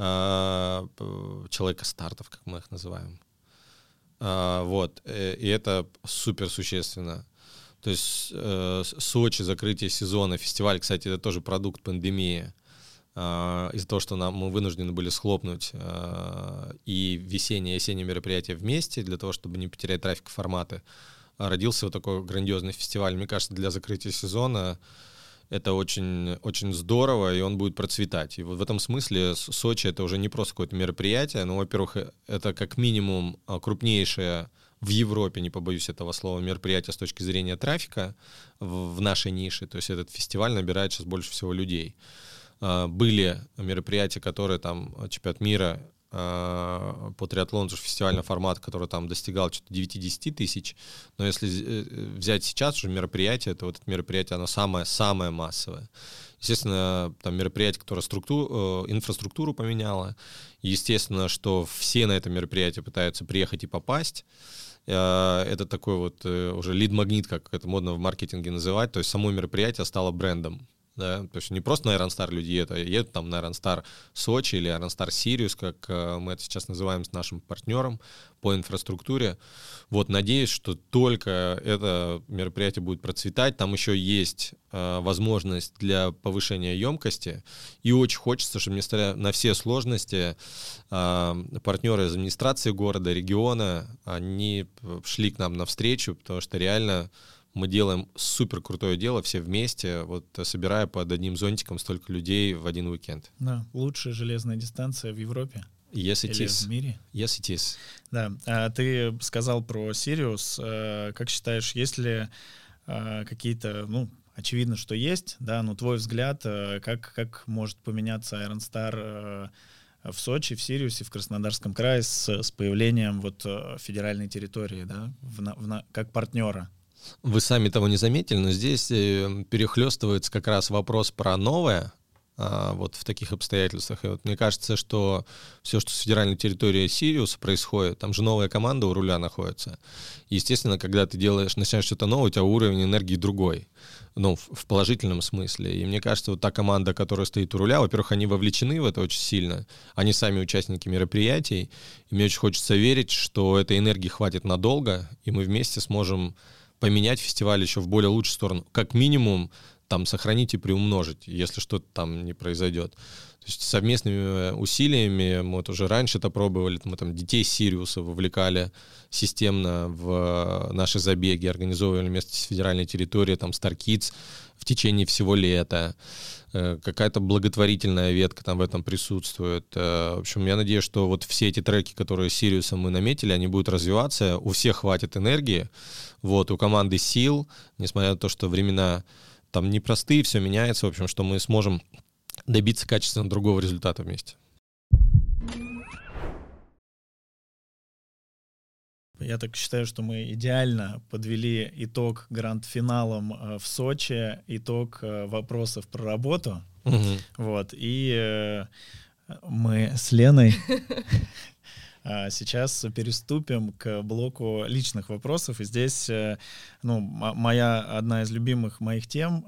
Э, человека стартов, как мы их называем. Э, вот, э, и это супер существенно. То есть э, Сочи, закрытие сезона, фестиваль, кстати, это тоже продукт пандемии. Э, из-за того, что нам, мы вынуждены были схлопнуть и весеннее и осеннее мероприятие вместе, для того, чтобы не потерять трафик форматы, родился вот такой грандиозный фестиваль. Мне кажется, для закрытия сезона это очень, очень здорово, и он будет процветать. И вот в этом смысле Сочи это уже не просто какое-то мероприятие, но, во-первых, это как минимум а, крупнейшее в Европе, не побоюсь этого слова, мероприятие с точки зрения трафика в, в нашей нише. То есть этот фестиваль набирает сейчас больше всего людей. А, были мероприятия, которые там чемпионат мира Э, по триатлону, это же фестивальный формат, который там достигал что-то 9-10 тысяч, но если э, взять сейчас уже мероприятие, то вот это мероприятие, оно самое-самое массовое. Естественно, там мероприятие, которое структуру, э, инфраструктуру поменяло, естественно, что все на это мероприятие пытаются приехать и попасть, это такой вот уже лид-магнит, как это модно в маркетинге называть, то есть само мероприятие стало брендом да, то есть не просто на Iron люди едут, а едут там на Iron Сочи или Iron Сириус, как э, мы это сейчас называем с нашим партнером по инфраструктуре. Вот, надеюсь, что только это мероприятие будет процветать, там еще есть э, возможность для повышения емкости, и очень хочется, чтобы несмотря на все сложности, э, партнеры из администрации города, региона, они шли к нам навстречу, потому что реально мы делаем супер крутое дело все вместе, вот собирая под одним зонтиком столько людей в один уикенд. Да, лучшая железная дистанция в Европе. Yes, it Или is. в мире? Yes, it is. Да. А ты сказал про Сириус. Э, как считаешь, есть ли э, какие-то, ну, очевидно, что есть, да, но твой взгляд, э, как, как может поменяться Iron Star в Сочи, в Сириусе, в Краснодарском крае с, с появлением вот федеральной территории, да, в, в, как партнера? Вы сами того не заметили, но здесь э, перехлестывается как раз вопрос про новое, а, вот в таких обстоятельствах. И вот мне кажется, что все, что с федеральной территории Сириуса происходит, там же новая команда у руля находится. естественно, когда ты делаешь, начинаешь что-то новое, у тебя уровень энергии другой. Ну, в положительном смысле. И мне кажется, вот та команда, которая стоит у руля, во-первых, они вовлечены в это очень сильно. Они сами участники мероприятий. И мне очень хочется верить, что этой энергии хватит надолго, и мы вместе сможем поменять фестиваль еще в более лучшую сторону. Как минимум, там, сохранить и приумножить, если что-то там не произойдет. То есть совместными усилиями, мы вот уже раньше это пробовали, мы там детей Сириуса вовлекали системно в наши забеги, организовывали вместе с федеральной территорией, там, Star Kids в течение всего лета. Э, какая-то благотворительная ветка там в этом присутствует. Э, в общем, я надеюсь, что вот все эти треки, которые с Сириусом мы наметили, они будут развиваться, у всех хватит энергии, вот, у команды сил, несмотря на то, что времена там непростые, все меняется, в общем, что мы сможем добиться качественно другого результата вместе. Я так считаю, что мы идеально подвели итог гранд-финалом э, в Сочи, итог э, вопросов про работу. Угу. Вот. И э, мы с Леной сейчас переступим к блоку личных вопросов. И здесь, ну, моя одна из любимых моих тем,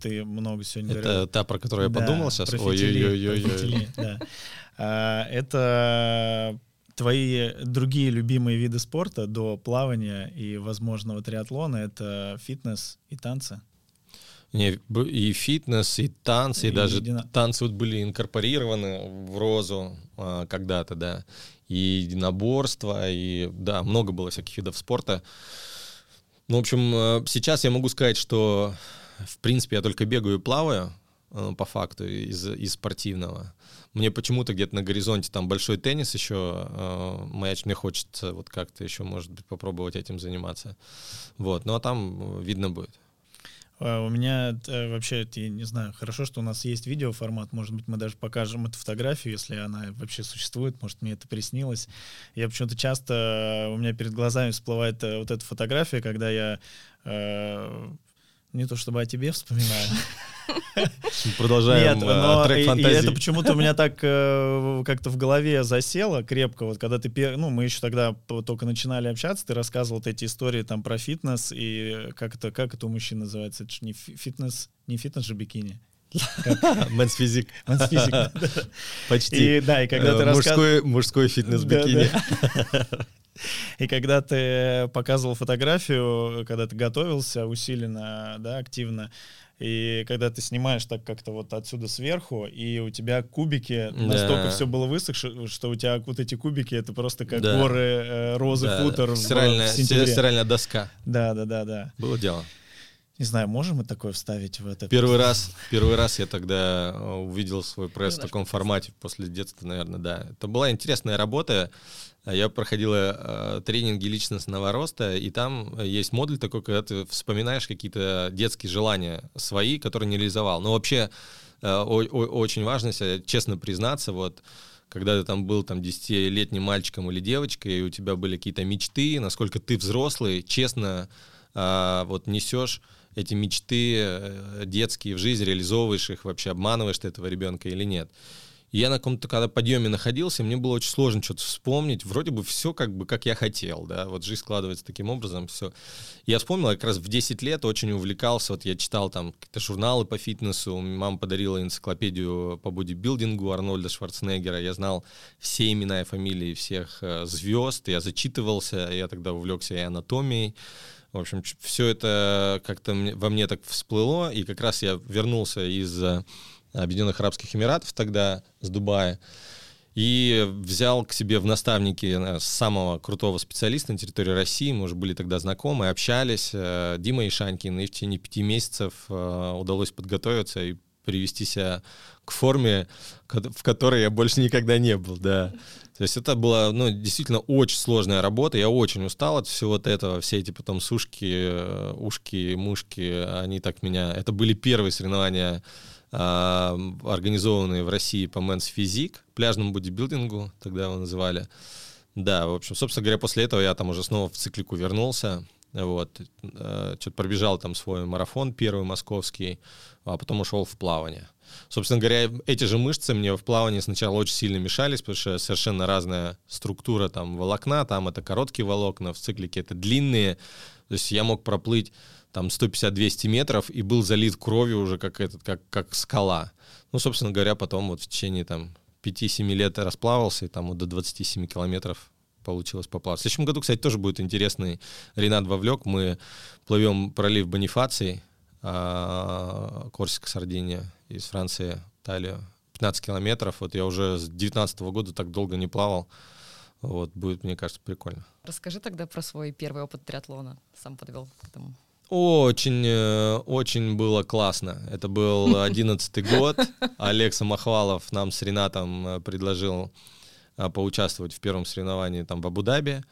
ты много сегодня Это говорил. та, про которую я да, подумал сейчас? Ой-ой-ой. Да. Это твои другие любимые виды спорта до плавания и возможного триатлона — это фитнес и танцы? Не, и фитнес, и танцы, и, и даже едино... танцы вот были инкорпорированы в розу а, когда-то, да, и единоборство, и да, много было всяких видов спорта. Ну, в общем, э, сейчас я могу сказать, что в принципе я только бегаю и плаваю, э, по факту, из, из спортивного. Мне почему-то где-то на горизонте там большой теннис еще э, маячит, мне хочется вот как-то еще, может быть, попробовать этим заниматься. Вот, ну а там видно будет. А, у меня э, вообще, я не знаю, хорошо, что у нас есть видеоформат, может быть, мы даже покажем эту фотографию, если она вообще существует, может, мне это приснилось. Я почему-то часто, у меня перед глазами всплывает э, вот эта фотография, когда я э, не то чтобы о тебе вспоминаю. Продолжаем Нет, э, но трек фантазии. И это почему-то у меня так э, как-то в голове засело крепко. Вот когда ты, ну, мы еще тогда только начинали общаться, ты рассказывал вот эти истории там про фитнес и как это, как это у мужчин называется? Это же не фитнес, не фитнес же бикини. Men's physique. Men's physique. Почти. И да, и когда Э, ты Мужской, мужской фитнес-бикини. И когда ты показывал фотографию, когда ты готовился усиленно, да, активно, и когда ты снимаешь так как-то вот отсюда сверху, и у тебя кубики, Да. настолько все было высохшее, что у тебя вот эти кубики, это просто как Да. горы э, розы Да, футер в- стиральная, в сентябре. стиральная доска. Да, да, да, да. Было дело. Не знаю, можем мы такое вставить в этот? Первый раз, первый раз я тогда э, увидел свой пресс в таком формате после детства, наверное, да. Это была интересная работа. Я проходил э, тренинги личностного роста, и там есть модуль такой, когда ты вспоминаешь какие-то детские желания свои, которые не реализовал. Но вообще э, очень важно себе честно признаться, вот когда ты там был там 10-летним мальчиком или девочкой, и у тебя были какие-то мечты, насколько ты взрослый, честно а, вот несешь эти мечты э, детские в жизнь, реализовываешь их, вообще обманываешь ты этого ребенка или нет. Я на каком-то когда подъеме находился, мне было очень сложно что-то вспомнить. Вроде бы все как бы как я хотел, да, вот жизнь складывается таким образом, все. Я вспомнил, как раз в 10 лет очень увлекался, вот я читал там какие-то журналы по фитнесу, мама подарила энциклопедию по бодибилдингу Арнольда Шварценеггера, я знал все имена и фамилии всех э, звезд, я зачитывался, я тогда увлекся и анатомией, в общем, все это как-то во мне так всплыло, и как раз я вернулся из э, Объединенных Арабских Эмиратов тогда, с Дубая, и взял к себе в наставники э, самого крутого специалиста на территории России. Мы уже были тогда знакомы, общались. э, Дима Ишанькин. И в течение пяти месяцев э, удалось подготовиться и привести себя к форме, в которой я больше никогда не был, да. То есть это была, ну, действительно очень сложная работа. Я очень устал от всего вот этого. Все эти потом сушки, ушки, мушки, они так меня... Это были первые соревнования, организованные в России по Men's Physique, пляжному бодибилдингу, тогда его называли. Да, в общем, собственно говоря, после этого я там уже снова в циклику вернулся. Вот, что-то пробежал там свой марафон первый московский, а потом ушел в плавание. Собственно говоря, эти же мышцы мне в плавании сначала очень сильно мешались, потому что совершенно разная структура там волокна, там это короткие волокна, в циклике это длинные. То есть я мог проплыть там 150-200 метров и был залит кровью уже как, этот, как, как скала. Ну, собственно говоря, потом вот в течение там 5-7 лет расплавался, и там вот до 27 километров получилось поплавать. В следующем году, кстати, тоже будет интересный Ренат вовлек. Мы плывем пролив Бонифаций, а, Корсика, Сардиния, из Франции, Италию. 15 километров. Вот я уже с 19 года так долго не плавал. Вот, будет, мне кажется, прикольно. Расскажи тогда про свой первый опыт триатлона. Сам подвел к этому. Очень, э, очень было классно. Это был одиннадцатый год. Олег Самохвалов нам с Ренатом э, предложил э, поучаствовать в первом соревновании там в Абу-Даби.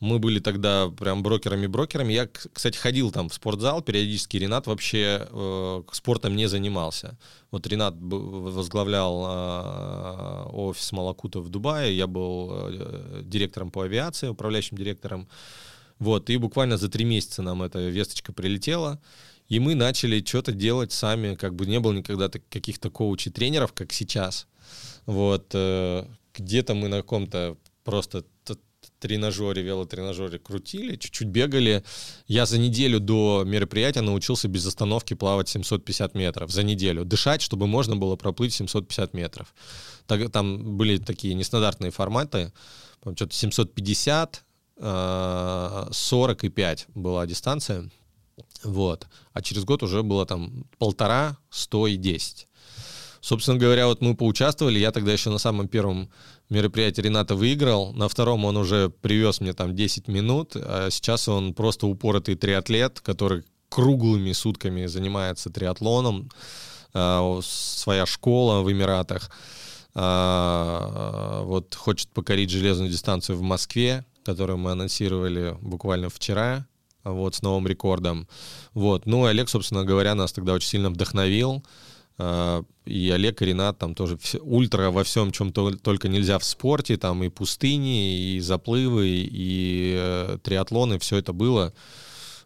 Мы были тогда прям брокерами-брокерами. Я, кстати, ходил там в спортзал периодически. Ренат вообще э, спортом не занимался. Вот Ренат возглавлял э, офис Малакута в Дубае. Я был э, директором по авиации, управляющим директором. Вот, и буквально за три месяца нам эта весточка прилетела, и мы начали что-то делать сами, как бы не было никогда каких-то коучей, тренеров, как сейчас. Вот, э, где-то мы на каком-то просто тренажере, велотренажере крутили, чуть-чуть бегали. Я за неделю до мероприятия научился без остановки плавать 750 метров. За неделю. Дышать, чтобы можно было проплыть 750 метров. Так- Там были такие нестандартные форматы. Что-то 750, э, 40 и 5 была дистанция. Вот. А через год уже было там полтора, 100 и 10. Собственно говоря, вот мы поучаствовали. Я тогда еще на самом первом мероприятии Рената выиграл. На втором он уже привез мне там 10 минут. А сейчас он просто упоротый триатлет, который круглыми сутками занимается триатлоном. А, Своя школа в Эмиратах. А, Вот хочет покорить железную дистанцию в Москве, которую мы анонсировали буквально вчера вот, с новым рекордом. Вот. Ну, Олег, собственно говоря, нас тогда очень сильно вдохновил. А, И Олег и Ренат там тоже все, ультра во всем, чем то- только нельзя в спорте, там и пустыни, и заплывы, и э, триатлоны, все это было.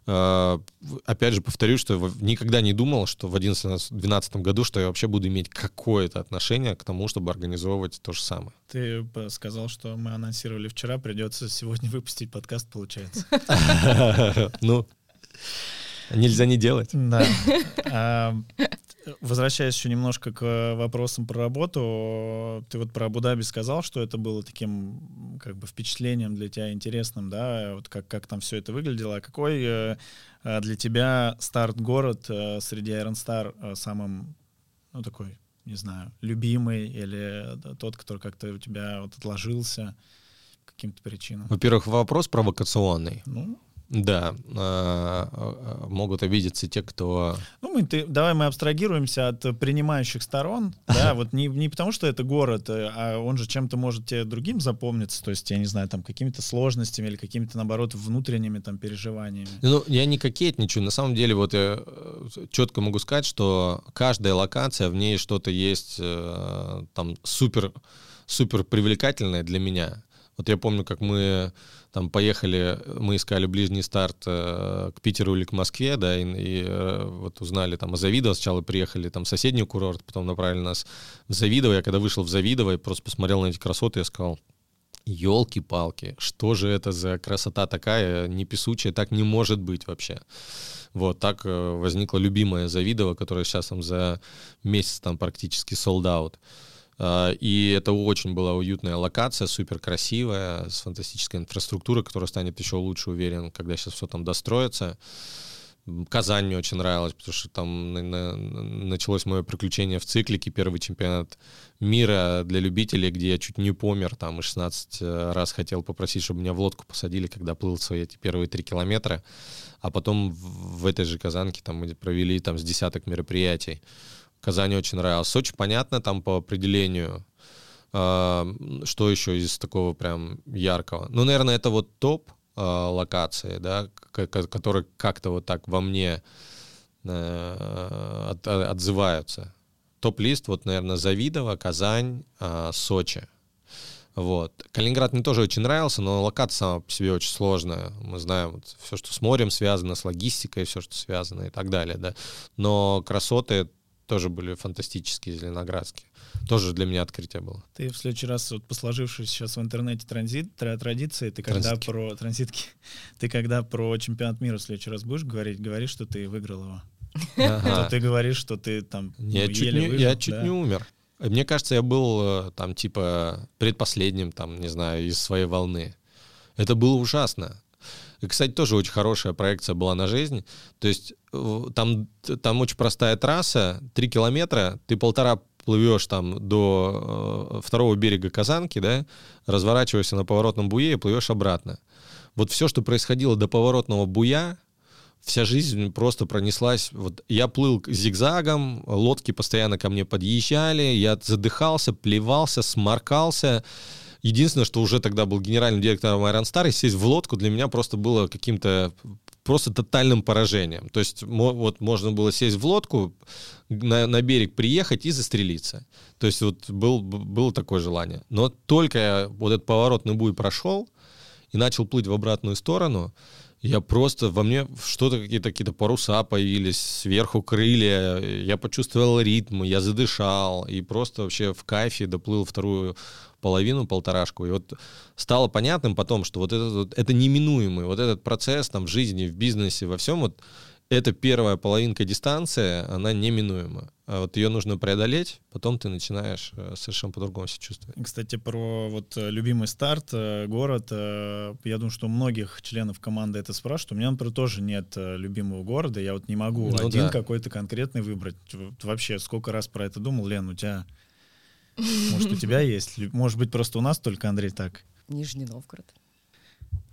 А, Опять же, повторюсь, что никогда не думал, что в 2011-2012 году, что я вообще буду иметь какое-то отношение к тому, чтобы организовывать то же самое. Ты сказал, что мы анонсировали вчера, придется сегодня выпустить подкаст, получается. Ну, нельзя не делать. Да. А, возвращаясь еще немножко к вопросам про работу, ты вот про Абу-Даби сказал, что это было таким как бы впечатлением для тебя интересным, да, вот как, как там все это выглядело. А какой э, э, для тебя старт-город э, среди Iron Star самым, ну, такой, не знаю, любимый или тот, который как-то у тебя вот отложился каким-то причинам? Во-первых, вопрос провокационный. Ну, да, а, а, могут обидеться те, кто... Ну, мы, ты, давай мы абстрагируемся от принимающих сторон, да, вот не, не потому, что это город, э, а он же чем-то может тебе другим запомниться, то есть, я не знаю, там, какими-то сложностями или какими-то, наоборот, внутренними там переживаниями. Ну, я не кокетничаю, на самом деле, вот я э, четко могу сказать, что каждая локация, в ней что-то есть э, там супер, супер привлекательное для меня. Вот я помню, как мы там поехали, мы искали ближний старт э, к Питеру или к Москве, да, и, и э, вот узнали там о Завидово, сначала приехали там в соседний курорт, потом направили нас в Завидово. Я когда вышел в Завидово, я просто посмотрел на эти красоты, я сказал, елки-палки, что же это за красота такая, не песучая, так не может быть вообще. Вот, так э, возникла любимая Завидово, которая сейчас там за месяц там практически sold out. А, и это очень была уютная локация, супер красивая, с фантастической инфраструктурой, которая станет еще лучше, уверен, когда сейчас все там достроится. Казань мне очень нравилась, потому что там началось мое приключение в циклике, первый чемпионат мира для любителей, где я чуть не помер, там и 16 э, раз хотел попросить, чтобы меня в лодку посадили, когда плыл свои эти первые три километра, а потом в этой же Казанке там мы провели там с десяток мероприятий. Казани очень нравилось. Сочи, понятно, там по определению. А, что еще из такого прям яркого? Ну, наверное, это вот топ а, локации, да, которые как-то вот так во мне э, отзываются. Топ-лист, вот, наверное, Завидово, Казань, а, Сочи. Вот. Калининград мне тоже очень нравился, но локация сама по себе очень сложная. Мы знаем вот, все, что с морем связано, с логистикой, все, что связано и так далее. Да. Но красоты тоже были фантастические зеленоградские. Тоже для меня открытие было. Ты в следующий раз, вот по сложившейся сейчас в интернете транзит, традиции, ты когда Транзитки. про транзитки, ты когда про чемпионат мира в следующий раз будешь говорить, говори, что ты выиграл его. Ага. ты говоришь, что ты там ну, я чуть, не, выжил, я чуть не умер. Мне кажется, я был э, там типа предпоследним, там, не знаю, из своей волны. Это было ужасно. И, кстати, тоже очень хорошая проекция была на жизнь. То есть там, там очень простая трасса, 3 километра, ты полтора плывешь там до э, второго берега Казанки, да, разворачиваешься на поворотном буе и плывешь обратно. Вот все, что происходило до поворотного буя, вся жизнь просто пронеслась. Вот я плыл зигзагом, лодки постоянно ко мне подъезжали, я задыхался, плевался, сморкался. Единственное, что уже тогда был генеральным директором Iron Star, и сесть в лодку для меня просто было каким-то просто тотальным поражением. То есть вот можно было сесть в лодку, на, на берег приехать и застрелиться. То есть вот был, было такое желание. Но только вот этот поворотный буй прошел и начал плыть в обратную сторону, я просто, во мне что-то, какие-то какие паруса появились, сверху крылья, я почувствовал ритм, я задышал, и просто вообще в кайфе доплыл вторую половину, полторашку. И вот стало понятным потом, что вот это, вот, это неминуемый, вот этот процесс там в жизни, в бизнесе, во всем, вот эта первая половинка дистанции, она неминуема. А вот ее нужно преодолеть, потом ты начинаешь э, совершенно по-другому себя чувствовать. Кстати, про вот э, любимый старт, э, город, я думаю, что у многих членов команды это спрашивают. У меня, например, тоже нет любимого города, я вот не могу ну, один да. какой-то конкретный выбрать. Вообще, сколько раз про это думал, Лен, у тебя может, у тебя есть? Может быть, просто у нас только, Андрей, так? Нижний Новгород.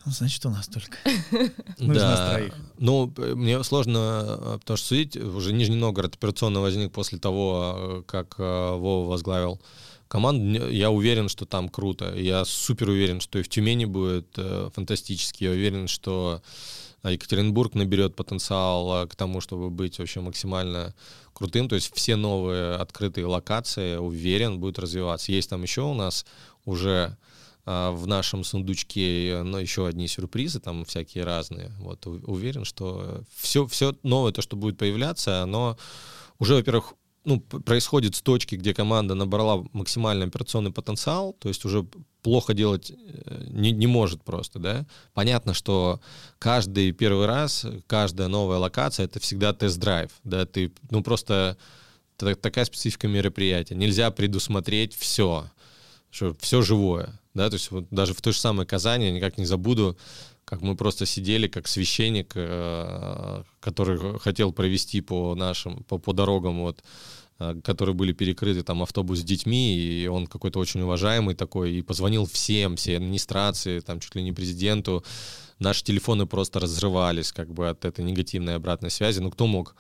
Ну, значит, у нас только. Ну, да. Ну, мне сложно, э, потому что судить, уже Нижний Новгород операционно возник после того, э, как э, Вова возглавил команду. Я уверен, что там круто. Я супер уверен, что и в Тюмени будет фантастически. Я уверен, что Екатеринбург наберет потенциал к тому, чтобы быть вообще максимально крутым. То есть все новые открытые локации, уверен, будут развиваться. Есть там еще у нас уже а, в нашем сундучке но еще одни сюрпризы, там всякие разные. Вот уверен, что все, все новое, то, что будет появляться, оно уже, во-первых, ну, происходит с точки, где команда набрала максимальный операционный потенциал, то есть уже плохо делать э, не, не может просто, да. Понятно, что каждый первый раз, каждая новая локация — это всегда тест-драйв, да, ты, ну, просто такая специфика мероприятия. Нельзя предусмотреть все, что все живое. Да, то есть вот даже в той же самой Казани, я никак не забуду, как мы просто сидели, как священник, э, который хотел провести по нашим, по, по дорогам вот Э, которые были перекрыты, там автобус с детьми, и он какой-то очень уважаемый такой, и позвонил всем, всей администрации, там чуть ли не президенту. Наши телефоны просто разрывались как бы от этой негативной обратной связи. Ну, кто мог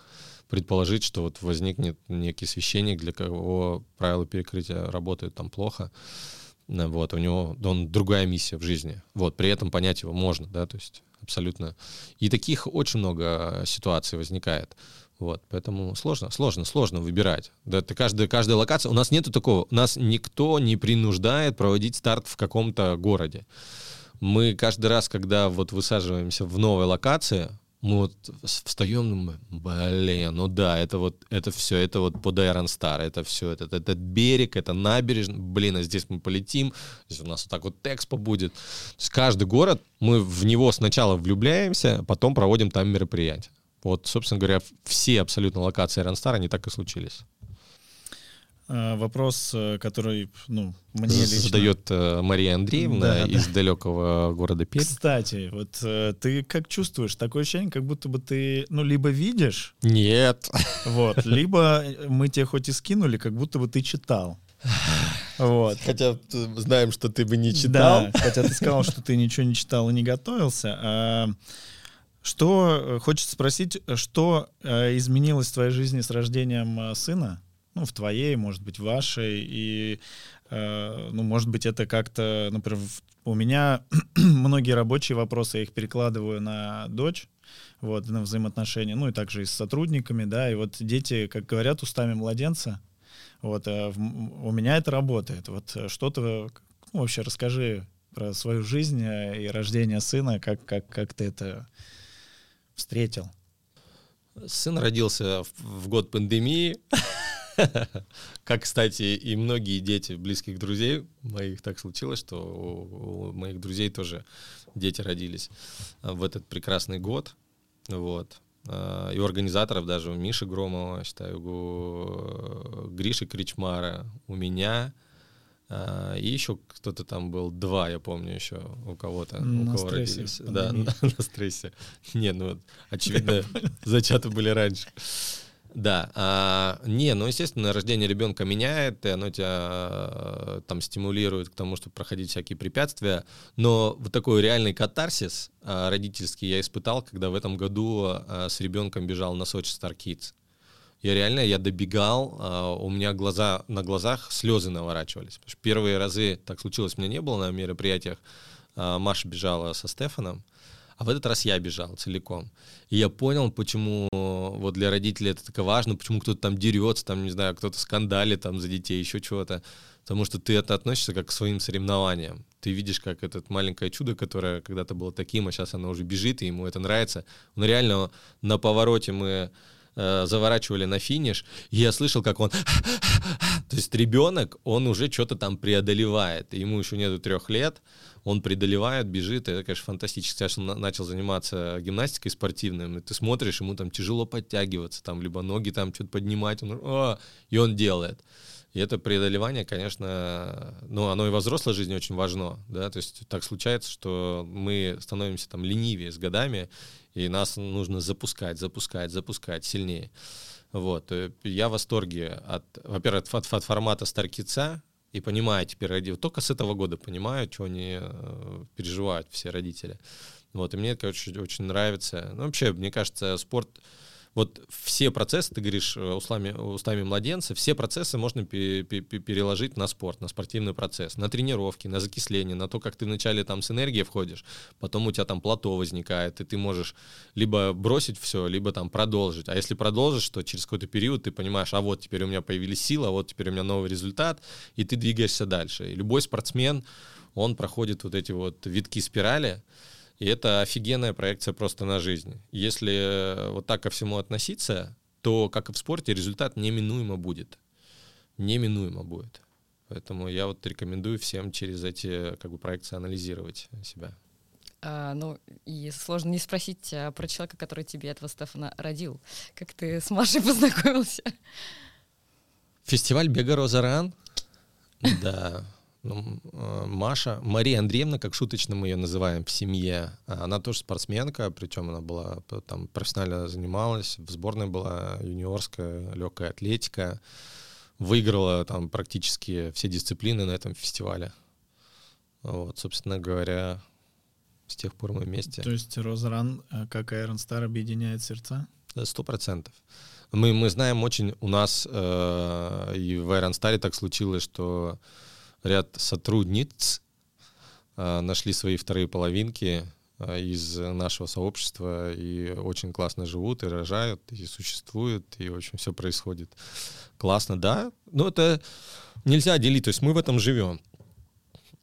предположить, что вот возникнет некий священник, для кого правила перекрытия работают там плохо. Э, вот, у него, он другая миссия в жизни. Вот, при этом понять его можно, да, то есть абсолютно. И таких очень много ситуаций возникает. Вот, поэтому сложно, сложно, сложно выбирать. Да, это каждая, каждая локация. У нас нету такого. У нас никто не принуждает проводить старт в каком-то городе. Мы каждый раз, когда вот высаживаемся в новой локации, мы вот встаем, думаем, блин, ну да, это вот, это все, это вот под Iron Star, это все, это, этот берег, это набережная, блин, а здесь мы полетим, здесь у нас вот так вот Экспо будет. То есть каждый город, мы в него сначала влюбляемся, потом проводим там мероприятия. Вот, собственно говоря, все абсолютно локации Ранстар, они так и случились. А, вопрос, э, который, ну, мне лично... Задает э, Мария Андреевна да, из да. далекого города Пермь. Кстати, вот э, ты как чувствуешь? Такое ощущение, как будто бы ты, ну, либо видишь... Нет. Вот, либо мы тебе хоть и скинули, как будто бы ты читал. Вот. Хотя знаем, что ты бы не читал. Да, хотя ты сказал, что ты ничего не читал и не готовился. А что э, хочется спросить, что э, изменилось в твоей жизни с рождением э, сына? Ну, в твоей, может быть, в вашей, и, э, ну, может быть, это как-то, например, у меня многие рабочие вопросы, я их перекладываю на дочь, вот, на взаимоотношения, ну, и также и с сотрудниками, да, и вот дети, как говорят, устами младенца, вот, а в, у меня это работает, вот, что-то, ну, вообще расскажи про свою жизнь и рождение сына, как, как, как ты это встретил? Сын родился в, в год пандемии. Как, кстати, и многие дети близких друзей моих так случилось, что у, моих друзей тоже дети родились в этот прекрасный год. Вот. А, и у организаторов даже у Миши Громова, считаю, у Гриши Кричмара, у меня — а, и еще кто-то там был, два, я помню, еще у кого-то, на у кого стрессе, родились. Да, на, на стрессе. Не, ну, очевидно, зачаты были раньше. Да, а, не, ну, естественно, рождение ребенка меняет, и оно тебя а, там стимулирует к тому, чтобы проходить всякие препятствия, но вот такой реальный катарсис а, родительский я испытал, когда в этом году а, с ребенком бежал на Сочи Star Kids. Я реально, я добегал, а, у меня глаза, на глазах слезы наворачивались. Первые разы так случилось, меня не было на мероприятиях. А, Маша бежала со Стефаном, а в этот раз я бежал целиком. И я понял, почему вот для родителей это так важно, почему кто-то там дерется, там, не знаю, кто-то скандалит там за детей, еще чего-то. Потому что ты это относишься как к своим соревнованиям. Ты видишь, как это маленькое чудо, которое когда-то было таким, а сейчас оно уже бежит, и ему это нравится. Но реально на повороте мы э, заворачивали на финиш, и я слышал, как он... То есть ребенок, он уже что-то там преодолевает. Ему еще нету трех лет, он преодолевает, бежит. Это, конечно, фантастически. Сейчас он начал заниматься гимнастикой спортивной, и ты смотришь, ему там тяжело подтягиваться, там, либо ноги там что-то поднимать, он, О! и он делает. И это преодолевание, конечно, ну, оно и во взрослой жизни очень важно, да, то есть так случается, что мы становимся там ленивее с годами, и нас нужно запускать, запускать, запускать сильнее. Вот. Э, я в восторге от, во-первых, от, от формата Старкица, и понимаю теперь, только с этого года понимаю, что они э, переживают все родители. Вот, и мне это очень, очень нравится. Ну, вообще, мне кажется, спорт вот все процессы, ты говоришь э, устами, устами младенца, все процессы можно переложить на спорт, на спортивный процесс, на тренировки, на закисление, на то, как ты вначале там с энергией входишь, потом у тебя там плато возникает, и ты можешь либо бросить все, либо там продолжить. А если продолжишь, то через какой-то период ты понимаешь, а вот теперь у меня появились силы, а вот теперь у меня новый результат, и ты двигаешься дальше. И любой спортсмен, он проходит вот эти вот витки спирали, и это офигенная проекция просто на жизнь. Если э, вот так ко всему относиться, то, как и в спорте, результат неминуемо будет. Неминуемо будет. Поэтому я вот рекомендую всем через эти как бы, проекции анализировать себя. А, ну, и сложно не спросить а, про человека, который тебе этого Стефана родил. Как ты с Машей познакомился? Фестиваль бега Розаран. Да. Ну, э, Маша, Мария Андреевна, как шуточно мы ее называем в семье, она тоже спортсменка, причем она была там профессионально занималась, в сборной была юниорская легкая атлетика, выиграла там практически все дисциплины на этом фестивале. Вот, собственно говоря, с тех пор мы вместе. То есть Розран, э, как Iron Star, объединяет сердца? Сто процентов. Мы, мы знаем очень, у нас э, и в Iron Star так случилось, что ряд сотрудниц э, нашли свои вторые половинки э, из нашего сообщества и очень классно живут, и рожают, и существуют, и, в общем, все происходит классно, да. Но это нельзя делить, то есть мы в этом живем.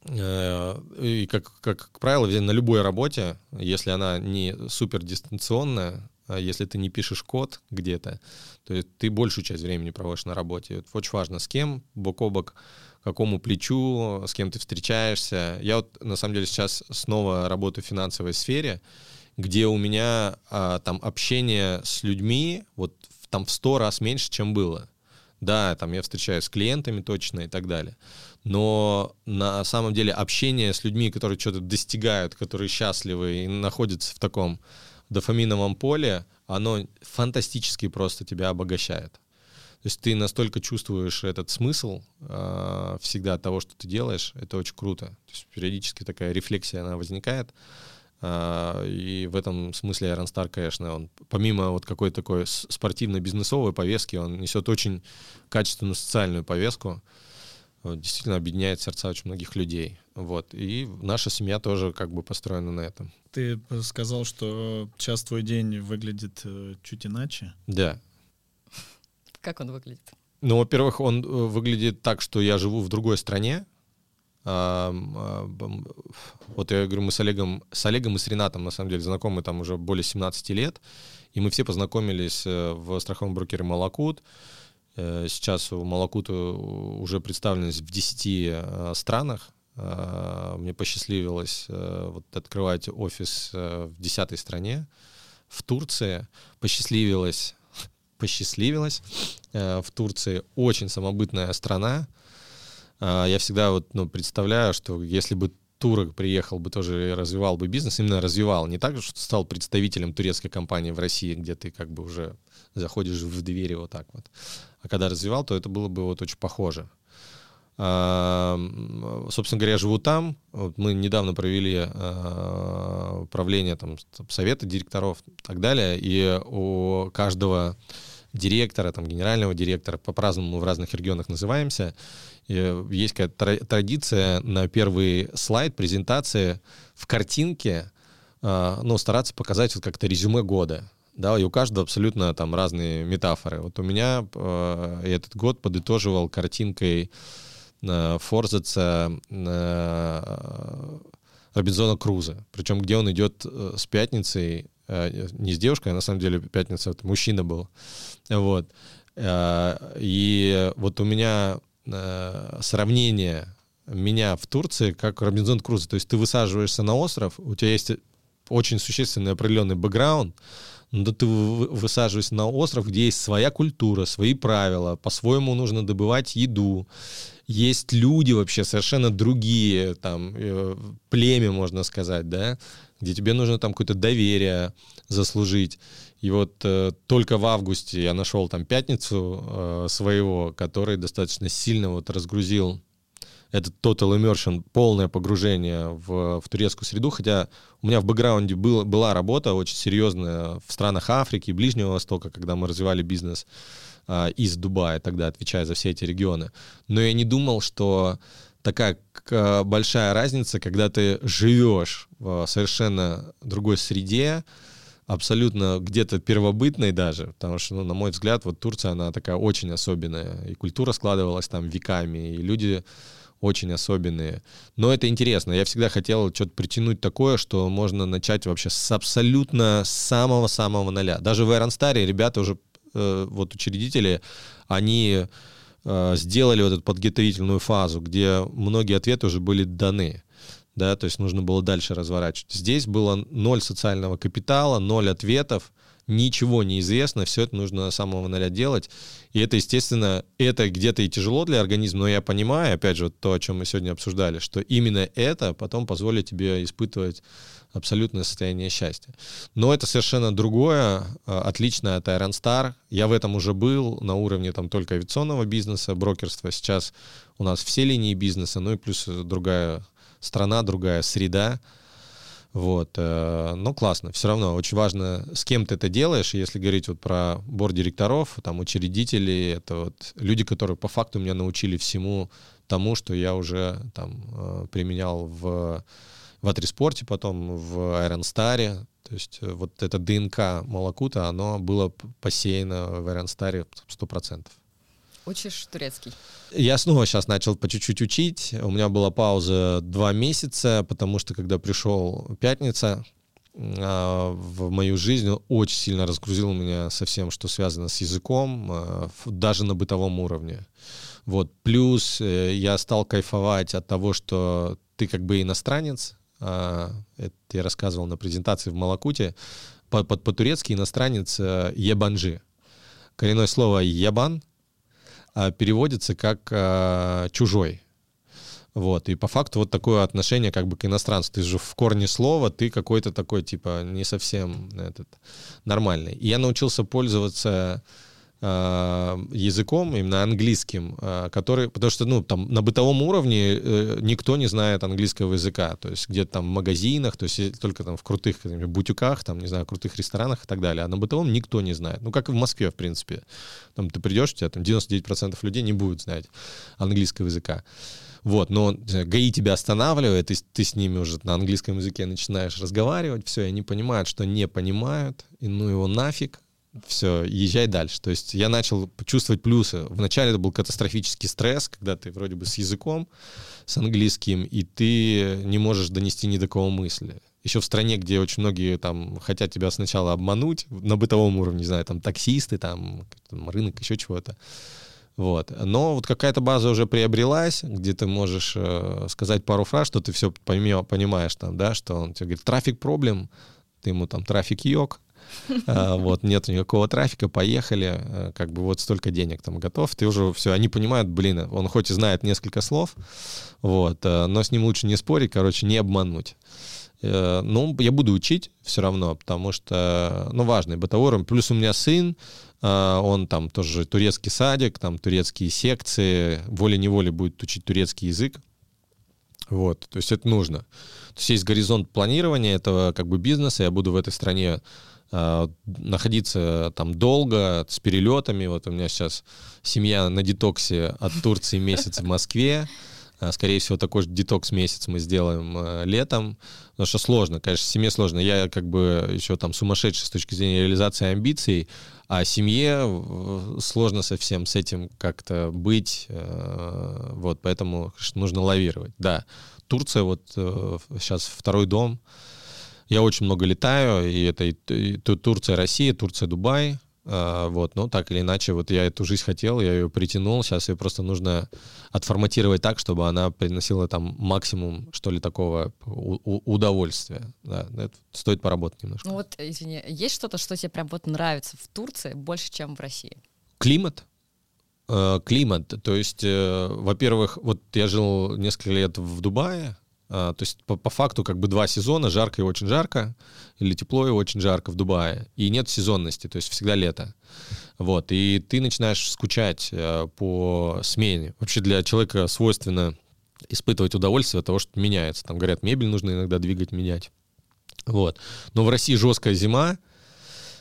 Э, и, как, как правило, на любой работе, если она не супер дистанционная, а если ты не пишешь код где-то, то есть ты большую часть времени проводишь на работе. Это очень важно, с кем бок о бок, какому плечу, с кем ты встречаешься. Я вот на самом деле сейчас снова работаю в финансовой сфере, где у меня а, там общение с людьми вот там в сто раз меньше, чем было. Да, там я встречаюсь с клиентами точно и так далее. Но на самом деле общение с людьми, которые что-то достигают, которые счастливы и находятся в таком дофаминовом поле, оно фантастически просто тебя обогащает. То есть ты настолько чувствуешь этот смысл э, всегда того, что ты делаешь, это очень круто. То есть периодически такая рефлексия, она возникает. Э, и в этом смысле Iron Star, конечно, он помимо вот какой-то такой спортивно-бизнесовой повестки, он несет очень качественную социальную повестку. Действительно объединяет сердца очень многих людей. Вот. И наша семья тоже как бы построена на этом. Ты сказал, что сейчас твой день выглядит э, чуть иначе. Да. Как он выглядит? Ну, во-первых, он э, выглядит так, что я живу в другой стране. Вот я говорю, мы с Олегом, с Олегом и с Ренатом, на самом деле, знакомы там уже более 17 лет. И мы все познакомились э, в страховом брокере «Малакут». Сейчас у Малакута уже представленность в 10 странах. Мне посчастливилось э, вот открывать офис э, в десятой стране, в Турции. Посчастливилось, посчастливилось. Э, в Турции очень самобытная страна. А, я всегда вот, ну, представляю, что если бы турок приехал бы тоже развивал бы бизнес, именно развивал. Не так, что стал представителем турецкой компании в России, где ты как бы уже заходишь в двери вот так вот. А когда развивал, то это было бы вот очень похоже. Собственно говоря, я живу там. Вот мы недавно провели а, там, совета директоров и так далее. И у каждого директора, там, генерального директора, по-разному мы в разных регионах называемся, и есть какая-то традиция на первый слайд презентации в картинке а, ну, стараться показать вот как-то резюме года. Да, и у каждого абсолютно там разные метафоры. Вот у меня э, этот год подытоживал картинкой Форзаца Робинзона Круза. Причем где он идет э, с пятницей, э, не с девушкой, а на самом деле пятница это мужчина был. Вот. Э, и вот у меня сравнение меня в Турции как Робинзон Круза. То есть ты высаживаешься на остров, у тебя есть очень существенный определенный бэкграунд, но ты высаживаешься на остров, где есть своя культура, свои правила, по-своему нужно добывать еду, есть люди вообще совершенно другие, там, э, племя, можно сказать, да, где тебе нужно там какое-то доверие заслужить. И вот э, только в августе я нашел там пятницу э, своего, который достаточно сильно вот разгрузил этот total immersion, полное погружение в, в турецкую среду, хотя у меня в бэкграунде был, была работа очень серьезная в странах Африки, Ближнего Востока, когда мы развивали бизнес. А, из Дубая, тогда отвечая за все эти регионы. Но я не думал, что такая большая разница, когда ты живешь в совершенно другой среде, абсолютно где-то первобытной даже, потому что, ну, на мой взгляд, вот Турция, она такая очень особенная, и культура складывалась там веками, и люди очень особенные. Но это интересно. Я всегда хотел что-то притянуть такое, что можно начать вообще с абсолютно самого-самого ноля. Даже в Iron ребята уже Э, вот учредители, они э, сделали вот эту подготовительную фазу, где многие ответы уже были даны. Да, то есть нужно было дальше разворачивать. Здесь было ноль социального капитала, ноль ответов, ничего не известно, все это нужно с самого нуля делать. И это, естественно, это где-то и тяжело для организма, но я понимаю, опять же, вот то, о чем мы сегодня обсуждали, что именно это потом позволит тебе испытывать абсолютное состояние счастья. Но это совершенно другое, а, отличное от Iron Star. Я в этом уже был на уровне там только авиационного бизнеса, брокерства. Сейчас у нас все линии бизнеса, ну и плюс другая страна, другая среда. Вот, э, но классно. Все равно очень важно, с кем ты это делаешь. Если говорить вот про борт директоров, там учредители, это вот люди, которые по факту меня научили всему тому, что я уже там э, применял в в Атриспорте, потом в Star. То есть э, вот это ДНК Малакута, оно было посеяно в Star 100%. Учишь турецкий? Я снова сейчас начал по чуть-чуть учить. У меня была пауза два месяца, потому что когда пришел пятница, а, в мою жизнь очень сильно разгрузил меня со всем, что связано с языком, а, даже на бытовом уровне. Вот. Плюс э, я стал кайфовать от того, что ты как бы иностранец, а, это я рассказывал на презентации в Малакуте, по-турецки иностранец э, ебанжи. Коренное слово ебан переводится как а, чужой. Вот, и по факту вот такое отношение как бы к иностранцу. Ты же в корне слова, ты какой-то такой, типа, не совсем этот, нормальный. И я научился пользоваться языком, именно английским, э, который, потому что, ну, там, на бытовом уровне э, никто не знает английского языка, то есть где-то там в магазинах, то есть только там в крутых бутиках, там, не знаю, крутых ресторанах и так далее, а на бытовом никто не знает. Ну, как и в Москве, в принципе. Там ты придешь, у тебя там 99% людей не будут знать английского языка. Вот, но ГАИ тебя останавливает, и ты с ними уже на английском языке начинаешь разговаривать, все, и они понимают, что не понимают, и ну его нафиг, все, езжай дальше. То есть я начал чувствовать плюсы. Вначале это был катастрофический стресс, когда ты вроде бы с языком, с английским, и ты не можешь донести ни до кого мысли. Еще в стране, где очень многие там хотят тебя сначала обмануть на бытовом уровне, не знаю, там таксисты, там, там рынок, еще чего-то. Вот. Но вот какая-то база уже приобрелась, где ты можешь э, сказать пару фраз, что ты все понимаешь там, да, что он тебе говорит, трафик проблем, ты ему там трафик йог, вот, нет никакого трафика, поехали, э, как бы вот столько денег там готов, ты уже все, они понимают, блин, он хоть и знает несколько слов, вот, э, но с ним лучше не спорить, короче, не обмануть. Э, ну, я буду учить все равно, потому что, ну, важный бытовой Плюс у меня сын, он там тоже турецкий садик, там турецкие секции, волей-неволей будет учить турецкий язык. Вот, то есть это нужно. То есть есть горизонт планирования этого как бы бизнеса, я буду в этой стране а, находиться там долго, с перелетами. Вот у меня сейчас семья на детоксе от Турции месяц в Москве. А, скорее всего, такой же детокс месяц мы сделаем э, летом, потому что сложно, конечно, семье сложно. Я как бы еще там сумасшедший с точки зрения реализации амбиций, а семье сложно совсем с этим как-то быть, э, вот, поэтому нужно лавировать. Да, Турция вот сейчас э, второй дом, я очень много летаю, и это и, и, Турция, Россия, Турция, Дубай. А, вот, но так или иначе, вот я эту жизнь хотел, я ее притянул, сейчас ее просто нужно отформатировать так, чтобы она приносила там максимум, что ли, такого удовольствия. Да, это стоит поработать немножко. Ну вот, извини, есть что-то, что тебе прям вот нравится в Турции больше, чем в России? Климат. Э, климат, то есть, э, во-первых, вот я жил несколько лет в Дубае, то есть по, по факту как бы два сезона, жарко и очень жарко, или тепло и очень жарко в Дубае. И нет сезонности, то есть всегда лето. Вот, и ты начинаешь скучать э, по смене. Вообще для человека свойственно испытывать удовольствие от того, что меняется. Там говорят, мебель нужно иногда двигать, менять. Вот. Но в России жесткая зима.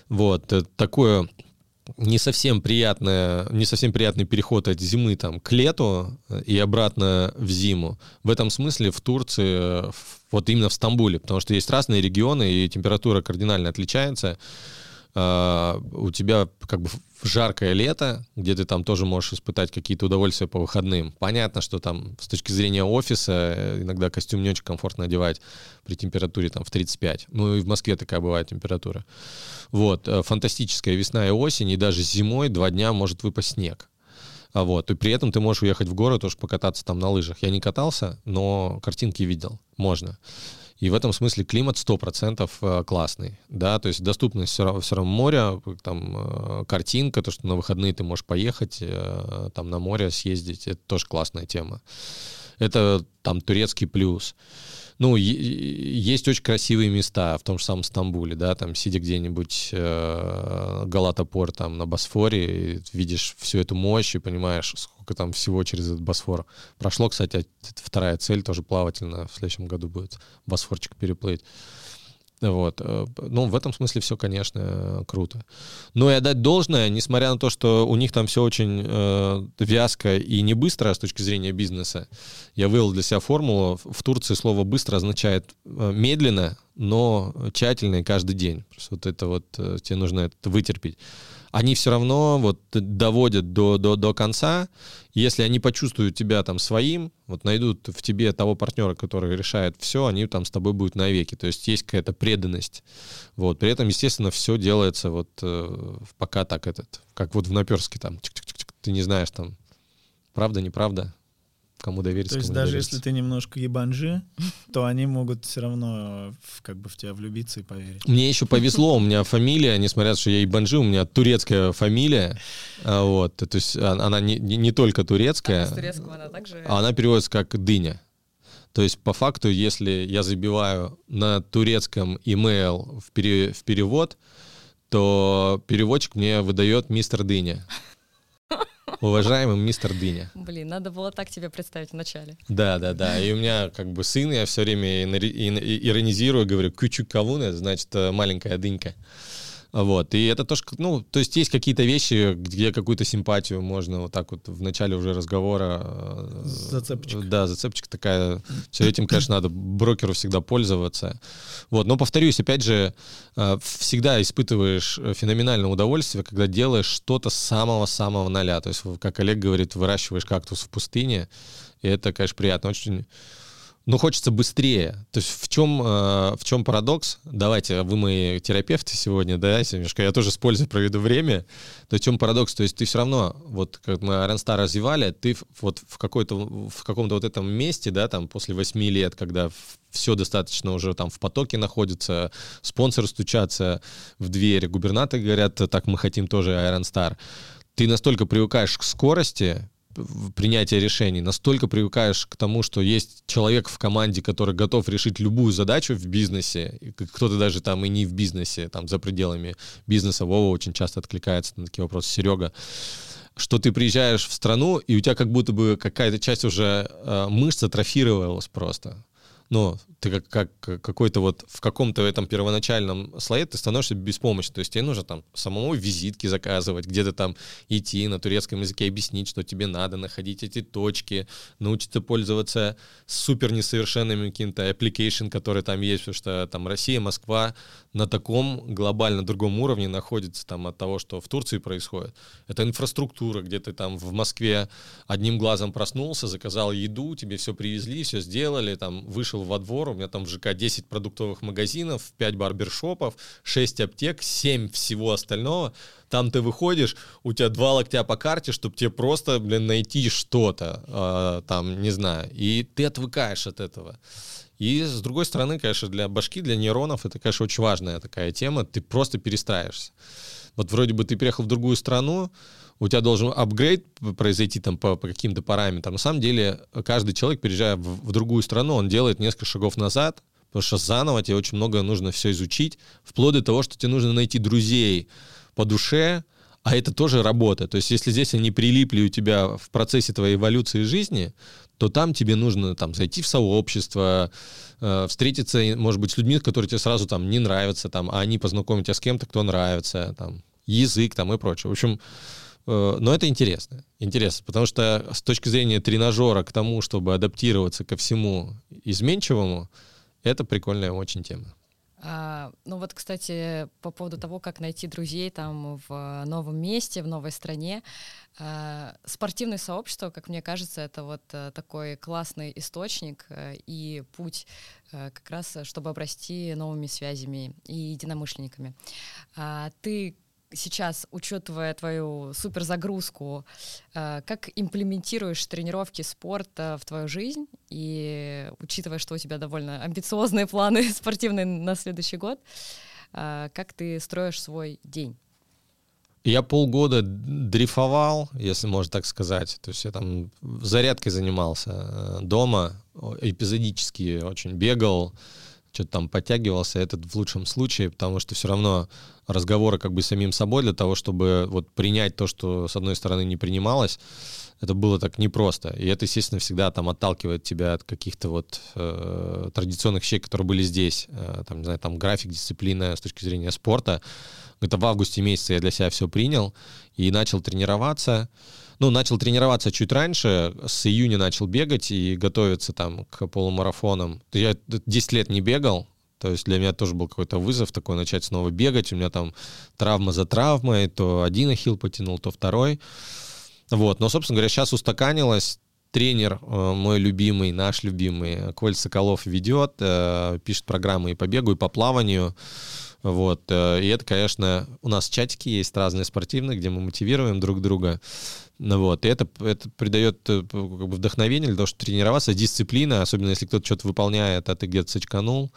Вот. Э, такое не совсем приятная, не совсем приятный переход от зимы там к лету и обратно в зиму. В этом смысле в Турции, вот именно в Стамбуле, потому что есть разные регионы и температура кардинально отличается. Uh, у тебя как бы жаркое лето, где ты там тоже можешь испытать какие-то удовольствия по выходным. Понятно, что там с точки зрения офиса э, иногда костюм не очень комфортно одевать при температуре там в 35. Ну и в Москве такая бывает температура. Вот, э, фантастическая весна и осень, и даже зимой два дня может выпасть снег. А вот, и при этом ты можешь уехать в горы тоже покататься там на лыжах. Я не катался, но картинки видел, можно. И в этом смысле климат 100% э, классный, да, то есть доступность все равно, все равно моря, там э, картинка, то, что на выходные ты можешь поехать, э, там на море съездить, это тоже классная тема. Это там турецкий плюс. Ну, есть очень красивые места в том же самом Стамбуле, да, там, сидя где-нибудь э, Галатопор там на Босфоре, видишь всю эту мощь и понимаешь, сколько там всего через этот Босфор прошло. Кстати, вторая цель тоже плавательная в следующем году будет Босфорчик переплыть. Вот. Э, ну, в этом смысле все, конечно, круто. Но и отдать должное, несмотря на то, что у них там все очень э, вязко и не быстро с точки зрения бизнеса, я вывел для себя формулу. В Турции слово «быстро» означает э, медленно, но тщательно и каждый день. Просто вот это вот э, тебе нужно это вытерпеть они все равно вот доводят до, до, до конца. Если они почувствуют тебя там своим, вот найдут в тебе того партнера, который решает все, они там с тобой будут навеки. То есть есть какая-то преданность. Вот. При этом, естественно, все делается вот э, пока так этот, как вот в наперске там, ты не знаешь там, правда, неправда, кому довериться. То есть даже довериться. если ты немножко ебанжи, то они могут все равно как бы в тебя влюбиться и поверить. Мне еще повезло, у меня фамилия, несмотря на то, что я ебанжи, у меня турецкая фамилия, а, вот, то есть а, она не, не только турецкая, а турецкого она также... она переводится как дыня. То есть по факту, если я забиваю на турецком email в, пере, в перевод, то переводчик мне выдает мистер Дыня. Уважаемый мистер Дыня. Блин, надо было так тебе представить вначале. Да, да, да. И у меня как бы сын, я все время иронизирую, говорю, кучу кавуна, значит, э, маленькая дынька. Вот, и это тоже, ну, то есть есть какие-то вещи, где какую-то симпатию можно вот так вот в начале уже разговора... Э, зацепочка. Да, зацепочка такая. Все этим, конечно, надо брокеру всегда пользоваться. Вот, но повторюсь, опять же, э, всегда испытываешь феноменальное удовольствие, когда делаешь что-то с самого-самого ноля. То есть, как Олег говорит, выращиваешь кактус в пустыне, и это, конечно, приятно. Очень но хочется быстрее. То есть в чем, э, в чем парадокс? Давайте, вы мои терапевты сегодня, да, Семешка, я тоже с пользой проведу время. То в чем парадокс? То есть ты все равно, вот как мы Ранстар развивали, ты вот в, какой-то, в каком-то вот этом месте, да, там после восьми лет, когда все достаточно уже там в потоке находится, спонсоры стучатся в дверь, губернаторы говорят, так мы хотим тоже Iron Star. Ты настолько привыкаешь к скорости, принятия решений, настолько привыкаешь к тому, что есть человек в команде, который готов решить любую задачу в бизнесе, кто-то даже там и не в бизнесе, там за пределами бизнеса, Вова очень часто откликается на такие вопросы, Серега, что ты приезжаешь в страну, и у тебя как будто бы какая-то часть уже э, мышц атрофировалась просто. Но ты как, как какой-то вот в каком-то этом первоначальном слое ты становишься беспомощным. То есть тебе нужно там самому визитки заказывать, где-то там идти на турецком языке объяснить, что тебе надо, находить эти точки, научиться пользоваться супер несовершенными каким-то application, которые там есть, потому что там Россия, Москва на таком глобально другом уровне находится там от того, что в Турции происходит. Это инфраструктура, где ты там в Москве одним глазом проснулся, заказал еду, тебе все привезли, все сделали, там вышел во двор, у меня там в ЖК 10 продуктовых магазинов, 5 барбершопов, 6 аптек, 7 всего остального. Там ты выходишь, у тебя два локтя по карте, чтобы тебе просто, блин, найти что-то, э, там, не знаю, и ты отвыкаешь от этого. И с другой стороны, конечно, для башки, для нейронов это, конечно, очень важная такая тема, ты просто перестраиваешься. Вот вроде бы ты переехал в другую страну, у тебя должен апгрейд произойти там по, по каким-то параметрам. На самом деле каждый человек, переезжая в, в другую страну, он делает несколько шагов назад, потому что заново тебе очень много нужно все изучить, вплоть до того, что тебе нужно найти друзей по душе, а это тоже работа. То есть если здесь они прилипли у тебя в процессе твоей эволюции жизни, то там тебе нужно там зайти в сообщество, э, встретиться, может быть, с людьми, которые тебе сразу там не нравятся, там, а они познакомят тебя с кем-то, кто нравится, там, язык там и прочее. В общем, но это интересно. Интересно, потому что с точки зрения тренажера к тому, чтобы адаптироваться ко всему изменчивому, это прикольная очень тема. А, ну вот, кстати, по поводу того, как найти друзей там в новом месте, в новой стране, а, спортивное сообщество, как мне кажется, это вот а, такой классный источник и путь как раз, чтобы обрасти новыми связями и единомышленниками. А, ты сейчас, учитывая твою суперзагрузку, э, как имплементируешь тренировки спорта в твою жизнь? И учитывая, что у тебя довольно амбициозные планы спортивные на следующий год, э, как ты строишь свой день? Я полгода дрейфовал, если можно так сказать. То есть я там зарядкой занимался э, дома, эпизодически очень бегал, что-то там подтягивался, этот в лучшем случае, потому что все равно разговоры как бы самим собой для того, чтобы вот принять то, что с одной стороны не принималось, это было так непросто. И это, естественно, всегда там отталкивает тебя от каких-то вот э, традиционных вещей, которые были здесь. Э, там, не знаю, там график, дисциплина с точки зрения спорта. Это в августе месяце я для себя все принял и начал тренироваться. Ну, начал тренироваться чуть раньше, с июня начал бегать и готовиться там к полумарафонам. Я 10 лет не бегал, то есть для меня тоже был какой-то вызов такой начать снова бегать. У меня там травма за травмой, то один ахилл потянул, то второй. Вот, но, собственно говоря, сейчас устаканилось. Тренер э, мой любимый, наш любимый, Коль Соколов ведет, э, пишет программы и по бегу, и по плаванию. Вот. Э, и это, конечно, у нас чатики есть разные спортивные, где мы мотивируем друг друга. Ну вот, и это, это придает э, как бы вдохновение для того, чтобы тренироваться, дисциплина, особенно если кто-то что-то выполняет, а ты где-то сочканул.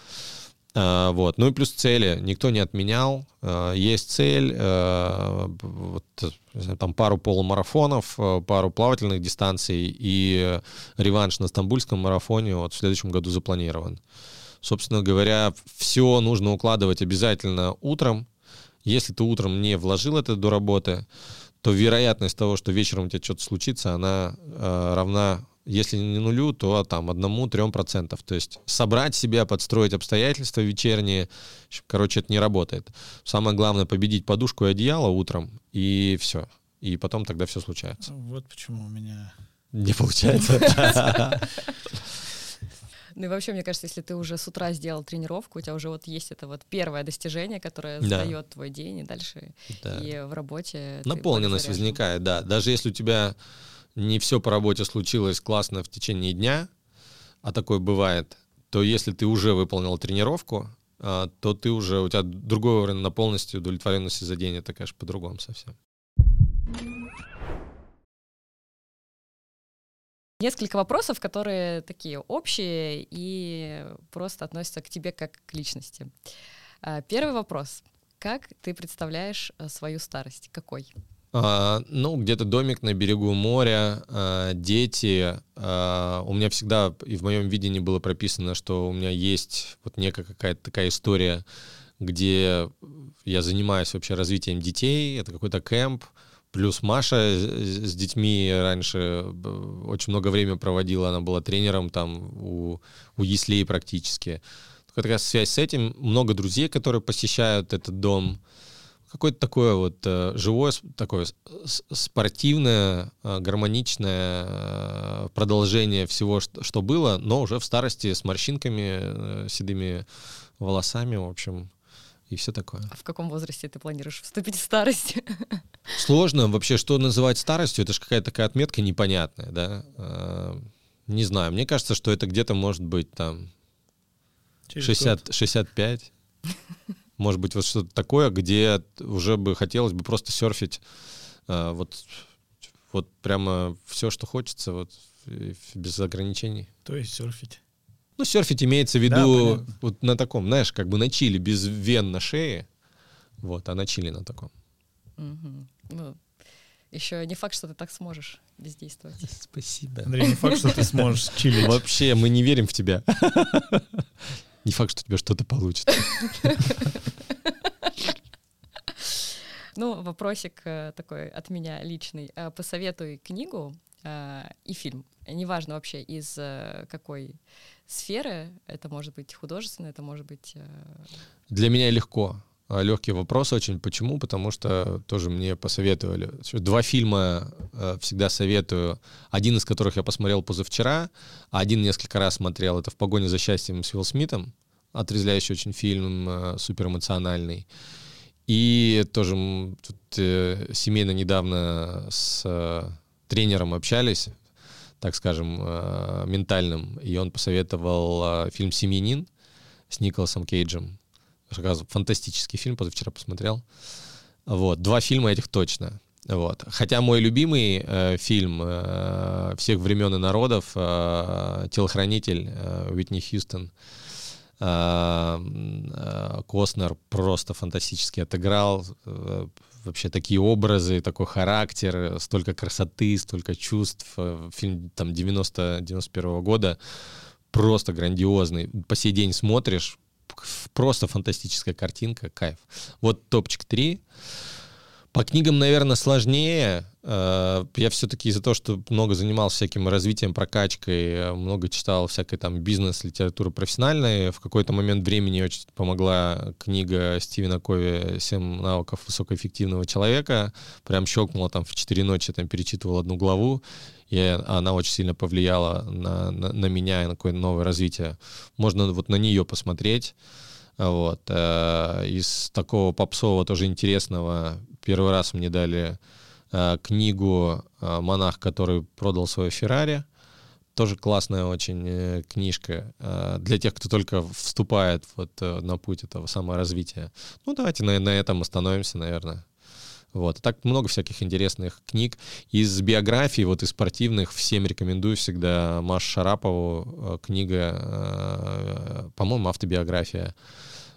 А, вот. Ну и плюс цели. Никто не отменял. А, есть цель. А, вот, там пару полумарафонов, а, пару плавательных дистанций и реванш на стамбульском марафоне вот в следующем году запланирован. Собственно говоря, все нужно укладывать обязательно утром. Если ты утром не вложил это до работы, то вероятность того, что вечером у тебя что-то случится, она э, равна, если не нулю, то там одному-трем процентов. То есть собрать себя, подстроить обстоятельства вечерние, короче, это не работает. Самое главное победить подушку и одеяло утром, и все. И потом тогда все случается. Вот почему у меня не получается. Ну и вообще, мне кажется, если ты уже с утра сделал тренировку, у тебя уже вот есть это вот первое достижение, которое да. сдает твой день, и дальше да. и в работе... Наполненность возникает, да. Даже если у тебя не все по работе случилось классно в течение дня, а такое бывает, то если ты уже выполнил тренировку, а, то ты уже, у тебя другой уровень на полностью удовлетворенности за день, это, конечно, по-другому совсем. Несколько вопросов, которые такие общие и просто относятся к тебе как к личности. А, первый вопрос. Как ты представляешь э, свою старость? Какой? А, ну, где-то домик на берегу моря, а, дети. А, у меня всегда и в моем видении было прописано, что у меня есть вот некая какая-то такая история, где я занимаюсь вообще развитием детей. Это какой-то кемп, Плюс Маша с детьми раньше очень много времени проводила, она была тренером там у, у Еслей практически. Как раз связь с этим, много друзей, которые посещают этот дом. Какое-то такое вот э, живое, такое спортивное, э, гармоничное э, продолжение всего, что было, но уже в старости с морщинками, седыми волосами, в общем, и все такое. А в каком возрасте ты планируешь вступить в старость? Сложно вообще, что называть старостью, это же какая-то такая отметка непонятная, да. А, не знаю, мне кажется, что это где-то может быть там 60, 65. Может быть, вот что-то такое, где уже бы хотелось бы просто серфить а, вот, вот прямо все, что хочется, вот без ограничений. То есть серфить? Ну, серфить имеется в виду да, вот на таком, знаешь, как бы на чили, без вен на шее, вот, а на чили на таком. Угу. Ну, еще не факт, что ты так сможешь бездействовать. Спасибо. Андрей, не факт, что ты сможешь чилить. Вообще, мы не верим в тебя. Не факт, что у тебя что-то получится. Ну, вопросик э, такой от меня личный. Э, посоветуй книгу э, и фильм. Неважно вообще из какой сферы. Это может быть художественно, это может быть... Для меня легко. А, легкий вопрос очень. Почему? Потому что тоже мне посоветовали. Два фильма э, всегда советую. Один из которых я посмотрел позавчера, а один несколько раз смотрел. Это «В погоне за счастьем» с Уилл Смитом. Отрезвляющий очень фильм, э, супер эмоциональный. И тоже тут, э, семейно недавно с э, тренером общались, так скажем, э, ментальным, и он посоветовал э, фильм «Семьянин» с Николасом Кейджем фантастический фильм, позавчера посмотрел. Вот, два фильма этих точно. Вот. Хотя мой любимый э, фильм э, всех времен и народов э, «Телохранитель» э, Уитни Хьюстон. Э, э, Костнер просто фантастически отыграл. Э, вообще такие образы, такой характер, столько красоты, столько чувств. Э, фильм там 90-91 года просто грандиозный. По сей день смотришь, просто фантастическая картинка, кайф. Вот топчик 3. По книгам, наверное, сложнее. Э, я все-таки из-за того, что много занимался всяким развитием, прокачкой, э, много читал всякой там бизнес-литературы профессиональной. В какой-то момент времени очень помогла книга Стивена Кови «Семь навыков высокоэффективного человека». Прям щелкнула там в 4 ночи, там перечитывал одну главу, и она очень сильно повлияла на, на, на меня и на какое-то новое развитие. Можно вот на нее посмотреть. Вот. Э, из такого попсового тоже интересного первый раз мне дали э, книгу э, «Монах, который продал свое Феррари». Тоже классная очень э, книжка э, для тех, кто только вступает вот, э, на путь этого саморазвития. Ну, давайте на, на этом остановимся, наверное. Вот. так много всяких интересных книг. Из биографий, вот из спортивных, всем рекомендую всегда Машу Шарапову э, книга, э, по-моему, автобиография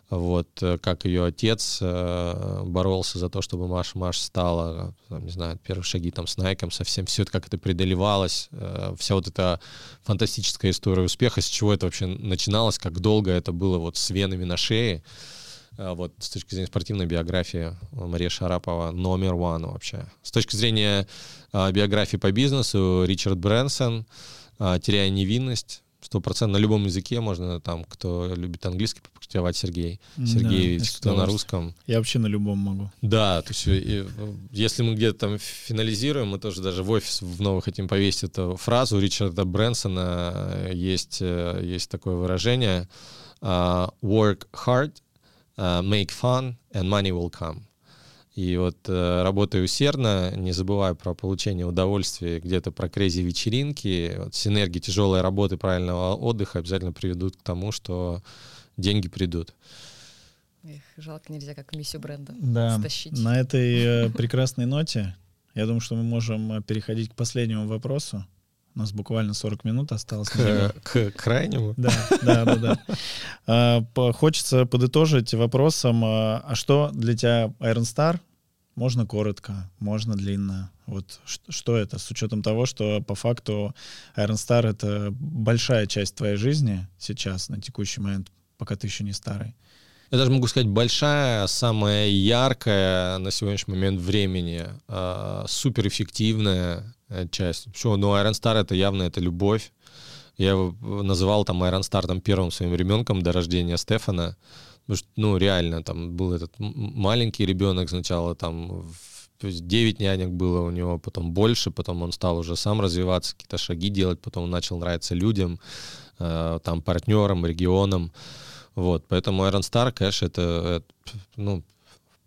вот, э, как ее отец э, боролся за то, чтобы Маш Маш стала, там, не знаю, первые шаги там с Найком, совсем все это, как это преодолевалось, э, вся вот эта фантастическая история успеха, с чего это вообще начиналось, как долго это было вот с венами на шее, э, вот с точки зрения спортивной биографии Мария Шарапова номер one вообще. С точки зрения э, биографии по бизнесу Ричард Брэнсон э, «Теряя невинность», сто процентов на любом языке можно там, кто любит английский, попрактиковать Сергей. Сергей, да, кто на русском. Я вообще на любом могу. Да, то есть и, если мы где-то там финализируем, мы тоже даже в офис в новый хотим повесить эту фразу. У Ричарда Брэнсона есть, э, есть такое выражение uh, «work hard, uh, make fun, and money will come». И вот э, работая усердно, не забывая про получение удовольствия, где-то про крейзи вечеринки, вот, синергии тяжелой работы, правильного отдыха обязательно приведут к тому, что деньги придут. Эх, жалко, нельзя как миссию бренда да. стащить. На этой э, прекрасной ноте я думаю, что мы можем э, переходить к последнему вопросу. У нас буквально 40 минут осталось. К, к крайнему? Да, да, да. да. А, хочется подытожить вопросом, а, а что для тебя Iron Star? Можно коротко, можно длинно. Вот что это, с учетом того, что по факту Iron Star — это большая часть твоей жизни сейчас, на текущий момент, пока ты еще не старый. Я даже могу сказать, большая, самая яркая на сегодняшний момент времени, э, суперэффективная часть. Почему? Ну, Iron Star — это явно это любовь. Я его называл там Iron Star там, первым своим ребенком до рождения Стефана. Потому что, ну, реально, там был этот маленький ребенок сначала, там, то есть 9 нянек было у него, потом больше, потом он стал уже сам развиваться, какие-то шаги делать, потом он начал нравиться людям, э, там, партнерам, регионам. Вот, поэтому Iron Star, конечно, это, это ну,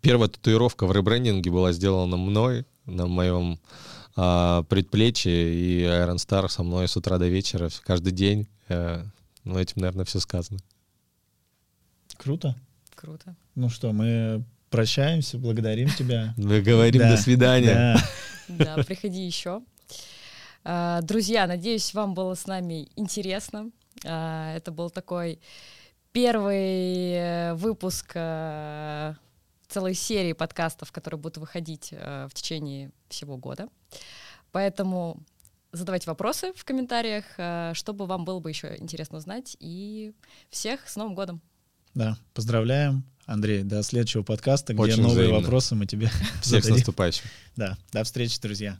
первая татуировка в ребрендинге была сделана мной на моем а, предплечье, и Iron Star со мной с утра до вечера каждый день. А, ну, этим, наверное, все сказано. Круто. Круто. Ну что, мы прощаемся, благодарим тебя. Мы говорим до свидания. Да, приходи еще. А, друзья, надеюсь, вам было с нами интересно. А, это был такой первый э, выпуск э, целой серии подкастов, которые будут выходить э, в течение всего года. Поэтому задавайте вопросы в комментариях, чтобы вам было бы еще интересно узнать. И всех с Новым годом! Да, поздравляем. Андрей, до следующего подкаста, где Очень новые взаимно. вопросы мы тебе Всех зададим. с наступающим. Да, до встречи, друзья.